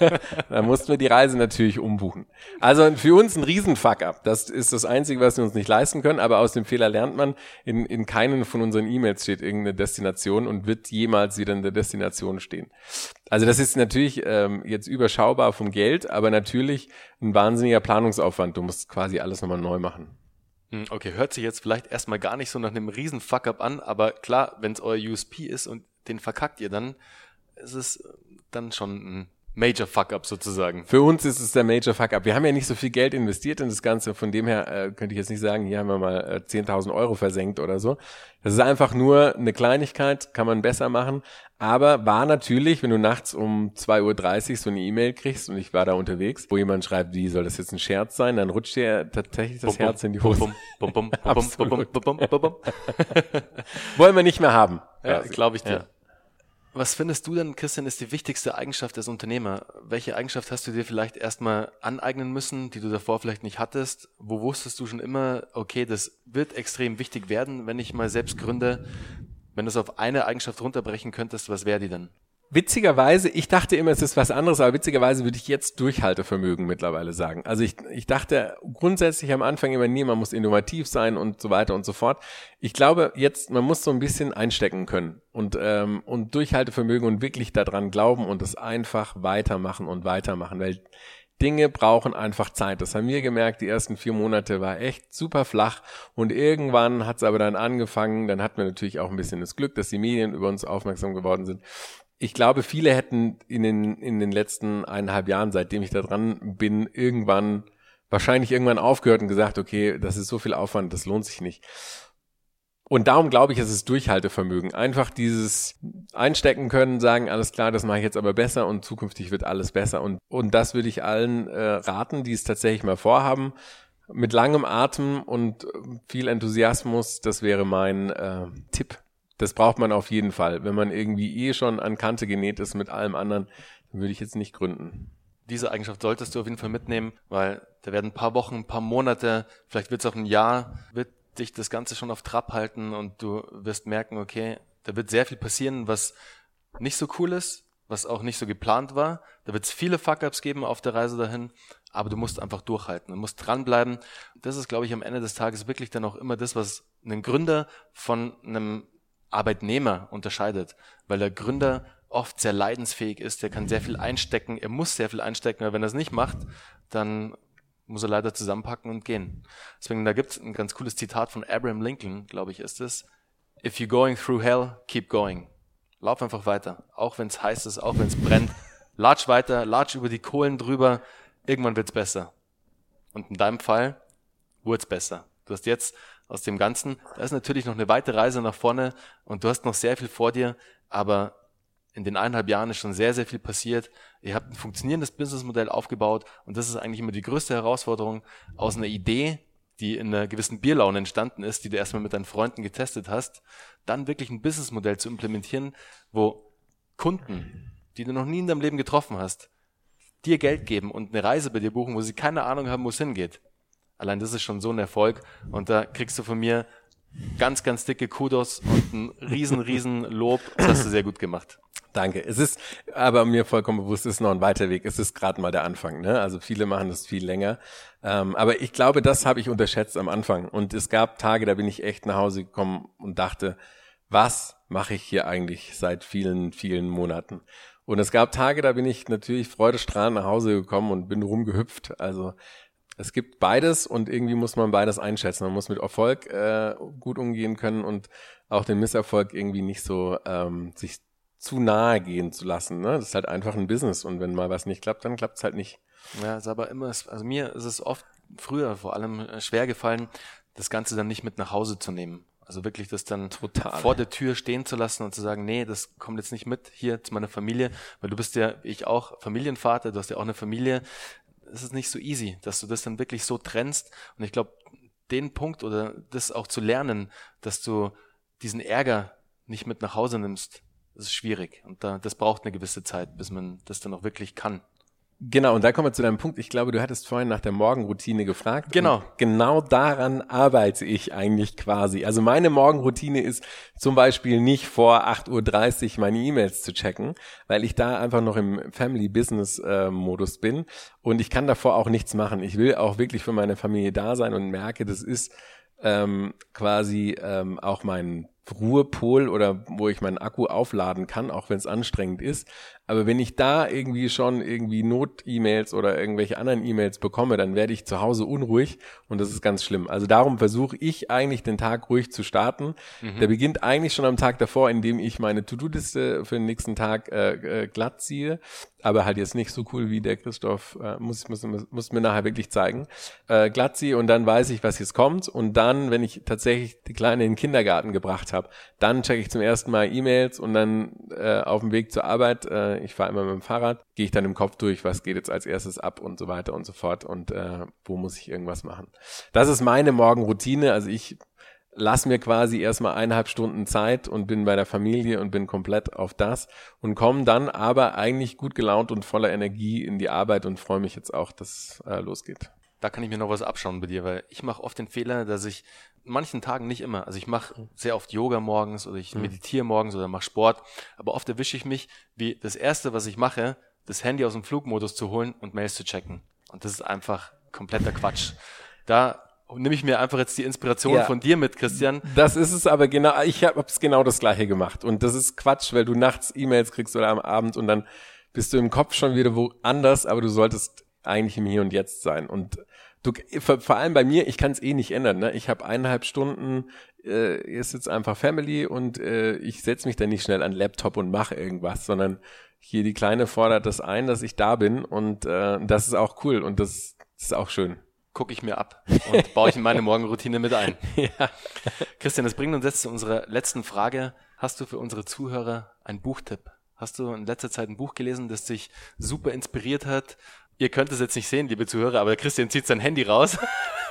(laughs) da mussten wir die Reise natürlich umbuchen. Also für uns ein Riesen-Fuck-up. Das ist das Einzige, was wir uns nicht leisten können, aber aus dem Fehler lernt man. In, in keinen von unseren E-Mails steht irgendeine Destination und wird jemals wieder in der Destination stehen. Also das ist natürlich ähm, jetzt überschaubar vom Geld, aber natürlich ein wahnsinniger Planungsaufwand. Du musst quasi alles nochmal neu machen. Hm, okay, hört sich jetzt vielleicht erstmal gar nicht so nach einem riesen Fuck-up an, aber klar, wenn es euer USP ist und den verkackt ihr, dann ist es dann schon ein Major Fuck-up sozusagen. Für uns ist es der Major Fuck-up. Wir haben ja nicht so viel Geld investiert in das Ganze. Von dem her äh, könnte ich jetzt nicht sagen, hier haben wir mal äh, 10.000 Euro versenkt oder so. Das ist einfach nur eine Kleinigkeit, kann man besser machen. Aber war natürlich, wenn du nachts um 2.30 Uhr so eine E-Mail kriegst und ich war da unterwegs, wo jemand schreibt, wie soll das jetzt ein Scherz sein, dann rutscht dir tatsächlich das bum, Herz in die Hose. Bum, bum, Wollen wir nicht mehr haben. Ja, glaube ich dir. Ja. Was findest du denn, Christian, ist die wichtigste Eigenschaft des Unternehmer? Welche Eigenschaft hast du dir vielleicht erstmal aneignen müssen, die du davor vielleicht nicht hattest? Wo wusstest du schon immer, okay, das wird extrem wichtig werden, wenn ich mal selbst gründe? Wenn du es auf eine Eigenschaft runterbrechen könntest, was wäre die denn? Witzigerweise, ich dachte immer, es ist was anderes, aber witzigerweise würde ich jetzt Durchhaltevermögen mittlerweile sagen. Also ich, ich dachte grundsätzlich am Anfang immer nie, man muss innovativ sein und so weiter und so fort. Ich glaube jetzt, man muss so ein bisschen einstecken können und, ähm, und Durchhaltevermögen und wirklich daran glauben und es einfach weitermachen und weitermachen, weil Dinge brauchen einfach Zeit. Das haben wir gemerkt. Die ersten vier Monate war echt super flach und irgendwann hat es aber dann angefangen. Dann hatten wir natürlich auch ein bisschen das Glück, dass die Medien über uns aufmerksam geworden sind ich glaube, viele hätten in den, in den letzten eineinhalb Jahren, seitdem ich da dran bin, irgendwann, wahrscheinlich irgendwann aufgehört und gesagt, okay, das ist so viel Aufwand, das lohnt sich nicht. Und darum glaube ich, ist es Durchhaltevermögen. Einfach dieses einstecken können, sagen, alles klar, das mache ich jetzt aber besser und zukünftig wird alles besser. Und, und das würde ich allen äh, raten, die es tatsächlich mal vorhaben. Mit langem Atem und viel Enthusiasmus, das wäre mein äh, Tipp das braucht man auf jeden Fall. Wenn man irgendwie eh schon an Kante genäht ist mit allem anderen, dann würde ich jetzt nicht gründen. Diese Eigenschaft solltest du auf jeden Fall mitnehmen, weil da werden ein paar Wochen, ein paar Monate, vielleicht wird es auch ein Jahr, wird dich das Ganze schon auf Trab halten und du wirst merken, okay, da wird sehr viel passieren, was nicht so cool ist, was auch nicht so geplant war. Da wird es viele Fuck-ups geben auf der Reise dahin, aber du musst einfach durchhalten, du musst dranbleiben. Das ist, glaube ich, am Ende des Tages wirklich dann auch immer das, was einen Gründer von einem Arbeitnehmer unterscheidet, weil der Gründer oft sehr leidensfähig ist, der kann sehr viel einstecken, er muss sehr viel einstecken, aber wenn er es nicht macht, dann muss er leider zusammenpacken und gehen. Deswegen, da gibt es ein ganz cooles Zitat von Abraham Lincoln, glaube ich, ist es. If you're going through hell, keep going. Lauf einfach weiter. Auch wenn es heiß ist, auch wenn es brennt. Latsch weiter, latsch über die Kohlen drüber. Irgendwann wird's besser. Und in deinem Fall wurde es besser. Du hast jetzt aus dem Ganzen, da ist natürlich noch eine weite Reise nach vorne und du hast noch sehr viel vor dir, aber in den eineinhalb Jahren ist schon sehr, sehr viel passiert. Ihr habt ein funktionierendes Businessmodell aufgebaut und das ist eigentlich immer die größte Herausforderung aus einer Idee, die in einer gewissen Bierlaune entstanden ist, die du erstmal mit deinen Freunden getestet hast, dann wirklich ein Businessmodell zu implementieren, wo Kunden, die du noch nie in deinem Leben getroffen hast, dir Geld geben und eine Reise bei dir buchen, wo sie keine Ahnung haben, wo es hingeht. Allein das ist schon so ein Erfolg und da kriegst du von mir ganz, ganz dicke Kudos und ein riesen, riesen Lob. Das hast du sehr gut gemacht. Danke. Es ist aber mir vollkommen bewusst, es ist noch ein weiter Weg. Es ist gerade mal der Anfang. Ne? Also viele machen das viel länger. Ähm, aber ich glaube, das habe ich unterschätzt am Anfang. Und es gab Tage, da bin ich echt nach Hause gekommen und dachte, was mache ich hier eigentlich seit vielen, vielen Monaten? Und es gab Tage, da bin ich natürlich freudestrahlend nach Hause gekommen und bin rumgehüpft. Also es gibt beides und irgendwie muss man beides einschätzen. Man muss mit Erfolg äh, gut umgehen können und auch den Misserfolg irgendwie nicht so ähm, sich zu nahe gehen zu lassen. Ne? Das ist halt einfach ein Business und wenn mal was nicht klappt, dann klappt es halt nicht. Ja, ist aber immer, also mir ist es oft früher vor allem äh, schwer gefallen, das Ganze dann nicht mit nach Hause zu nehmen. Also wirklich das dann Total. vor der Tür stehen zu lassen und zu sagen, nee, das kommt jetzt nicht mit hier zu meiner Familie, weil du bist ja, ich auch, Familienvater, du hast ja auch eine Familie. Es ist nicht so easy, dass du das dann wirklich so trennst. Und ich glaube, den Punkt oder das auch zu lernen, dass du diesen Ärger nicht mit nach Hause nimmst, ist schwierig. Und da, das braucht eine gewisse Zeit, bis man das dann auch wirklich kann. Genau, und da kommen wir zu deinem Punkt. Ich glaube, du hattest vorhin nach der Morgenroutine gefragt. Genau. Genau daran arbeite ich eigentlich quasi. Also meine Morgenroutine ist zum Beispiel nicht vor 8.30 Uhr meine E-Mails zu checken, weil ich da einfach noch im Family Business äh, Modus bin. Und ich kann davor auch nichts machen. Ich will auch wirklich für meine Familie da sein und merke, das ist ähm, quasi ähm, auch mein Ruhepol oder wo ich meinen Akku aufladen kann, auch wenn es anstrengend ist. Aber wenn ich da irgendwie schon irgendwie Not-E-Mails oder irgendwelche anderen E-Mails bekomme, dann werde ich zu Hause unruhig und das ist ganz schlimm. Also darum versuche ich eigentlich den Tag ruhig zu starten. Mhm. Der beginnt eigentlich schon am Tag davor, indem ich meine To-Do-Liste für den nächsten Tag äh, äh, glatt ziehe. Aber halt jetzt nicht so cool wie der Christoph, äh, muss, muss, muss mir nachher wirklich zeigen. Äh, glatt ziehe und dann weiß ich, was jetzt kommt. Und dann, wenn ich tatsächlich die Kleine in den Kindergarten gebracht habe, dann checke ich zum ersten Mal E-Mails und dann äh, auf dem Weg zur Arbeit äh, ich fahre immer mit dem Fahrrad, gehe ich dann im Kopf durch, was geht jetzt als erstes ab und so weiter und so fort und äh, wo muss ich irgendwas machen. Das ist meine Morgenroutine. Also ich lass mir quasi erstmal eineinhalb Stunden Zeit und bin bei der Familie und bin komplett auf das und komme dann aber eigentlich gut gelaunt und voller Energie in die Arbeit und freue mich jetzt auch, dass äh, losgeht. Da kann ich mir noch was abschauen bei dir, weil ich mache oft den Fehler, dass ich manchen Tagen nicht immer. Also ich mache mhm. sehr oft Yoga morgens oder ich mhm. meditiere morgens oder mache Sport, aber oft erwische ich mich, wie das erste, was ich mache, das Handy aus dem Flugmodus zu holen und Mails zu checken. Und das ist einfach kompletter Quatsch. Da nehme ich mir einfach jetzt die Inspiration ja. von dir mit, Christian. Das ist es aber genau, ich habe es genau das gleiche gemacht. Und das ist Quatsch, weil du nachts E-Mails kriegst oder am Abend und dann bist du im Kopf schon wieder woanders, aber du solltest eigentlich im Hier und Jetzt sein. Und Du, vor, vor allem bei mir, ich kann es eh nicht ändern. Ne? Ich habe eineinhalb Stunden, äh, ist jetzt einfach Family und äh, ich setze mich dann nicht schnell an den Laptop und mache irgendwas, sondern hier die Kleine fordert das ein, dass ich da bin und äh, das ist auch cool und das, das ist auch schön. Gucke ich mir ab und baue ich in meine Morgenroutine mit ein. (laughs) ja. Christian, das bringt uns jetzt zu unserer letzten Frage. Hast du für unsere Zuhörer einen Buchtipp? Hast du in letzter Zeit ein Buch gelesen, das dich super inspiriert hat, Ihr könnt es jetzt nicht sehen, liebe Zuhörer, aber Christian zieht sein Handy raus. (laughs)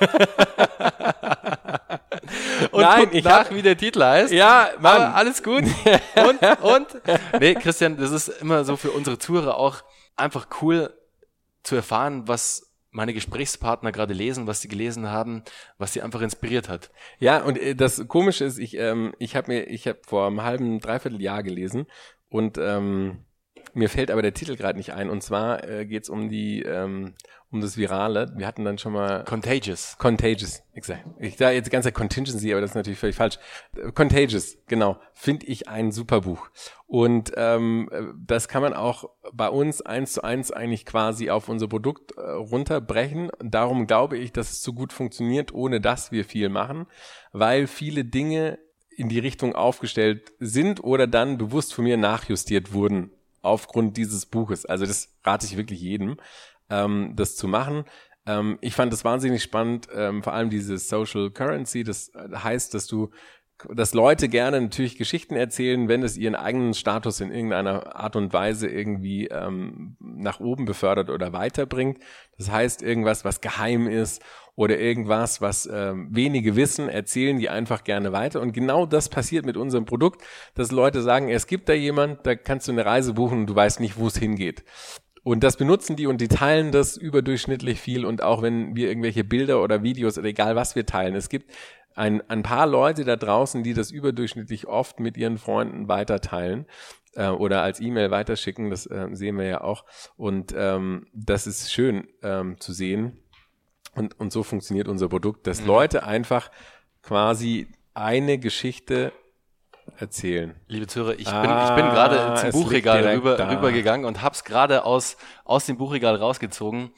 und Nein, ich nach, hab, wie der Titel heißt. Ja, Mann. Aber alles gut. (laughs) und, und? Nee, Christian, das ist immer so für unsere Zuhörer auch einfach cool zu erfahren, was meine Gesprächspartner gerade lesen, was sie gelesen haben, was sie einfach inspiriert hat. Ja, und äh, das Komische ist, ich, ähm, ich habe mir, ich habe vor einem halben, dreiviertel Jahr gelesen und ähm, mir fällt aber der Titel gerade nicht ein. Und zwar äh, geht es um die ähm, um das Virale. Wir hatten dann schon mal Contagious. Contagious, exakt. Ich sage jetzt die ganze Zeit Contingency, aber das ist natürlich völlig falsch. Contagious, genau. Finde ich ein super Buch. Und ähm, das kann man auch bei uns eins zu eins eigentlich quasi auf unser Produkt äh, runterbrechen. Darum glaube ich, dass es so gut funktioniert, ohne dass wir viel machen, weil viele Dinge in die Richtung aufgestellt sind oder dann bewusst von mir nachjustiert wurden aufgrund dieses Buches. Also das rate ich wirklich jedem, ähm, das zu machen. Ähm, ich fand das wahnsinnig spannend, ähm, vor allem diese Social Currency. Das äh, heißt, dass du dass Leute gerne natürlich Geschichten erzählen, wenn es ihren eigenen Status in irgendeiner Art und Weise irgendwie ähm, nach oben befördert oder weiterbringt. Das heißt, irgendwas, was geheim ist oder irgendwas, was ähm, wenige wissen, erzählen die einfach gerne weiter. Und genau das passiert mit unserem Produkt, dass Leute sagen, es gibt da jemand, da kannst du eine Reise buchen und du weißt nicht, wo es hingeht. Und das benutzen die und die teilen das überdurchschnittlich viel. Und auch wenn wir irgendwelche Bilder oder Videos oder egal was wir teilen, es gibt ein, ein paar Leute da draußen, die das überdurchschnittlich oft mit ihren Freunden weiterteilen äh, oder als E-Mail weiterschicken. Das äh, sehen wir ja auch. Und ähm, das ist schön ähm, zu sehen. Und, und so funktioniert unser Produkt, dass mhm. Leute einfach quasi eine Geschichte erzählen. Liebe Zuhörer, ich ah, bin, ich bin gerade zum Buchregal rüber, rübergegangen und hab's gerade aus, aus dem Buchregal rausgezogen.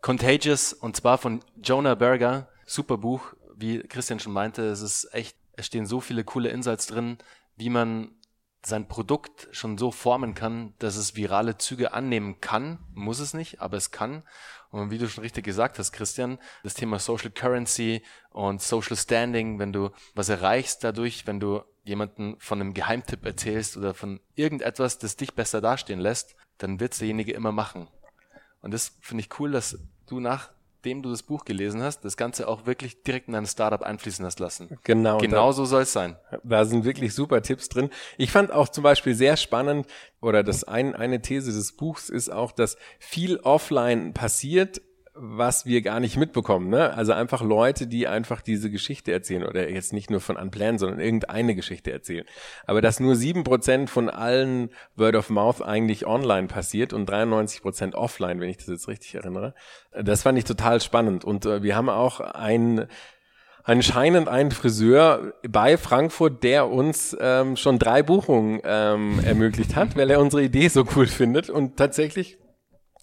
Contagious und zwar von Jonah Berger. Super Buch, wie Christian schon meinte, es ist echt, es stehen so viele coole Insights drin, wie man sein Produkt schon so formen kann, dass es virale Züge annehmen kann. Muss es nicht, aber es kann. Und wie du schon richtig gesagt hast, Christian, das Thema Social Currency und Social Standing, wenn du was erreichst dadurch, wenn du jemanden von einem Geheimtipp erzählst oder von irgendetwas, das dich besser dastehen lässt, dann wird derjenige immer machen. Und das finde ich cool, dass du nach nachdem du das Buch gelesen hast, das Ganze auch wirklich direkt in dein Startup einfließen hast lassen. Genau. Genau so soll es sein. Da sind wirklich super Tipps drin. Ich fand auch zum Beispiel sehr spannend, oder das ein, eine These des Buchs ist auch, dass viel offline passiert, was wir gar nicht mitbekommen. Ne? Also einfach Leute, die einfach diese Geschichte erzählen oder jetzt nicht nur von Unplanned, sondern irgendeine Geschichte erzählen. Aber dass nur sieben Prozent von allen Word of Mouth eigentlich online passiert und 93 Prozent offline, wenn ich das jetzt richtig erinnere. Das fand ich total spannend. Und äh, wir haben auch ein anscheinend einen Friseur bei Frankfurt, der uns ähm, schon drei Buchungen ähm, ermöglicht hat, weil er unsere Idee so cool findet. Und tatsächlich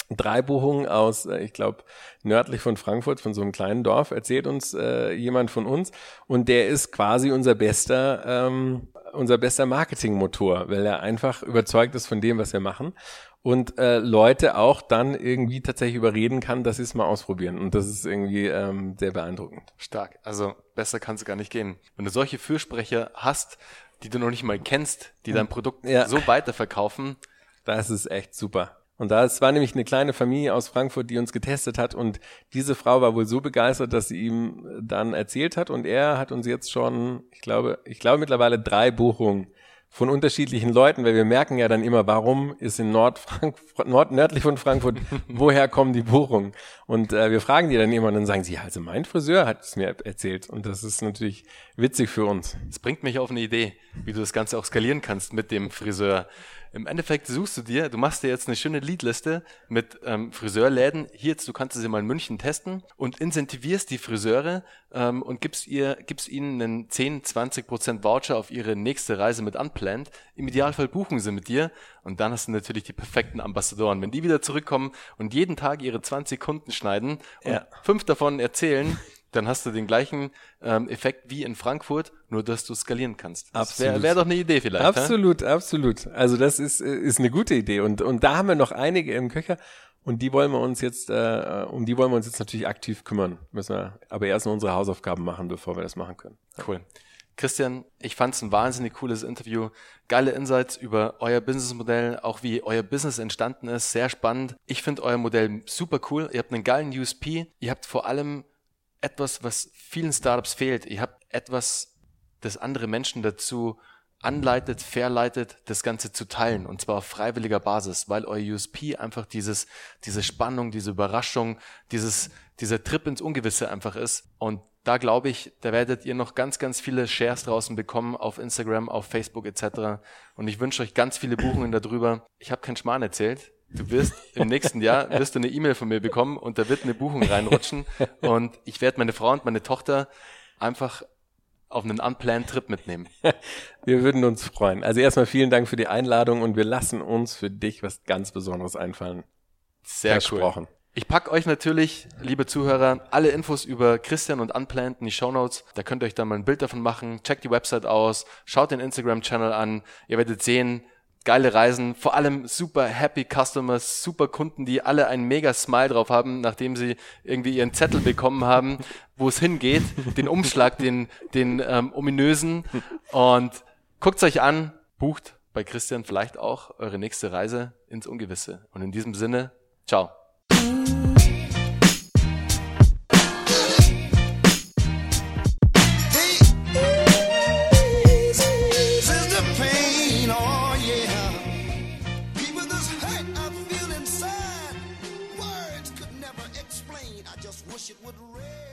drei Buchungen aus, äh, ich glaube, nördlich von Frankfurt, von so einem kleinen Dorf, erzählt uns äh, jemand von uns. Und der ist quasi unser bester, ähm, unser bester Marketingmotor, weil er einfach überzeugt ist von dem, was wir machen. Und äh, Leute auch dann irgendwie tatsächlich überreden kann, dass sie es mal ausprobieren. Und das ist irgendwie ähm, sehr beeindruckend. Stark. Also besser kann es gar nicht gehen. Wenn du solche Fürsprecher hast, die du noch nicht mal kennst, die dein Produkt ja. so weiterverkaufen. Das ist echt super. Und da es war nämlich eine kleine Familie aus Frankfurt, die uns getestet hat und diese Frau war wohl so begeistert, dass sie ihm dann erzählt hat und er hat uns jetzt schon, ich glaube, ich glaube mittlerweile drei Buchungen von unterschiedlichen Leuten, weil wir merken ja dann immer, warum ist in Nordfrankfurt, Nord, nördlich von Frankfurt, (laughs) woher kommen die Buchungen? Und äh, wir fragen die dann immer und dann sagen sie, also mein Friseur hat es mir erzählt. Und das ist natürlich witzig für uns. Es bringt mich auf eine Idee, wie du das Ganze auch skalieren kannst mit dem Friseur. Im Endeffekt suchst du dir, du machst dir jetzt eine schöne Leadliste mit ähm, Friseurläden. Hier jetzt, du kannst sie mal in München testen und incentivierst die Friseure ähm, und gibst ihr, gibst ihnen einen 10, 20 Prozent Voucher auf ihre nächste Reise mit Unplanned. Im Idealfall buchen sie mit dir und dann hast du natürlich die perfekten Ambassadoren. Wenn die wieder zurückkommen und jeden Tag ihre 20 Kunden schneiden und ja. fünf davon erzählen, dann hast du den gleichen ähm, Effekt wie in Frankfurt, nur dass du skalieren kannst. Das wäre wär doch eine Idee vielleicht. Absolut, ha? absolut. Also das ist, ist eine gute Idee. Und, und da haben wir noch einige im Köcher. Und die wollen wir uns jetzt, äh, um die wollen wir uns jetzt natürlich aktiv kümmern. Müssen wir aber erst unsere Hausaufgaben machen, bevor wir das machen können. Cool. Christian, ich fand es ein wahnsinnig cooles Interview. Geile Insights über euer Businessmodell, auch wie euer Business entstanden ist. Sehr spannend. Ich finde euer Modell super cool. Ihr habt einen geilen USP. Ihr habt vor allem etwas, was vielen Startups fehlt. Ihr habt etwas, das andere Menschen dazu anleitet, verleitet, das Ganze zu teilen und zwar auf freiwilliger Basis, weil euer USP einfach dieses, diese Spannung, diese Überraschung, dieses, dieser Trip ins Ungewisse einfach ist. Und da glaube ich, da werdet ihr noch ganz, ganz viele Shares draußen bekommen auf Instagram, auf Facebook etc. Und ich wünsche euch ganz viele Buchungen darüber. Ich habe keinen Schmarrn erzählt. Du wirst im nächsten Jahr wirst du eine E-Mail von mir bekommen und da wird eine Buchung reinrutschen und ich werde meine Frau und meine Tochter einfach auf einen unplanned Trip mitnehmen. Wir würden uns freuen. Also erstmal vielen Dank für die Einladung und wir lassen uns für dich was ganz Besonderes einfallen. Sehr Versprochen. Cool. Ich pack euch natürlich, liebe Zuhörer, alle Infos über Christian und Unplanned in die Show Notes. Da könnt ihr euch dann mal ein Bild davon machen. Checkt die Website aus, schaut den Instagram-Channel an. Ihr werdet sehen, geile Reisen, vor allem super happy Customers, super Kunden, die alle einen mega Smile drauf haben, nachdem sie irgendwie ihren Zettel bekommen haben, wo es hingeht, den Umschlag, den, den ähm, ominösen. Und guckt's euch an, bucht bei Christian vielleicht auch eure nächste Reise ins Ungewisse. Und in diesem Sinne, ciao. It would rain.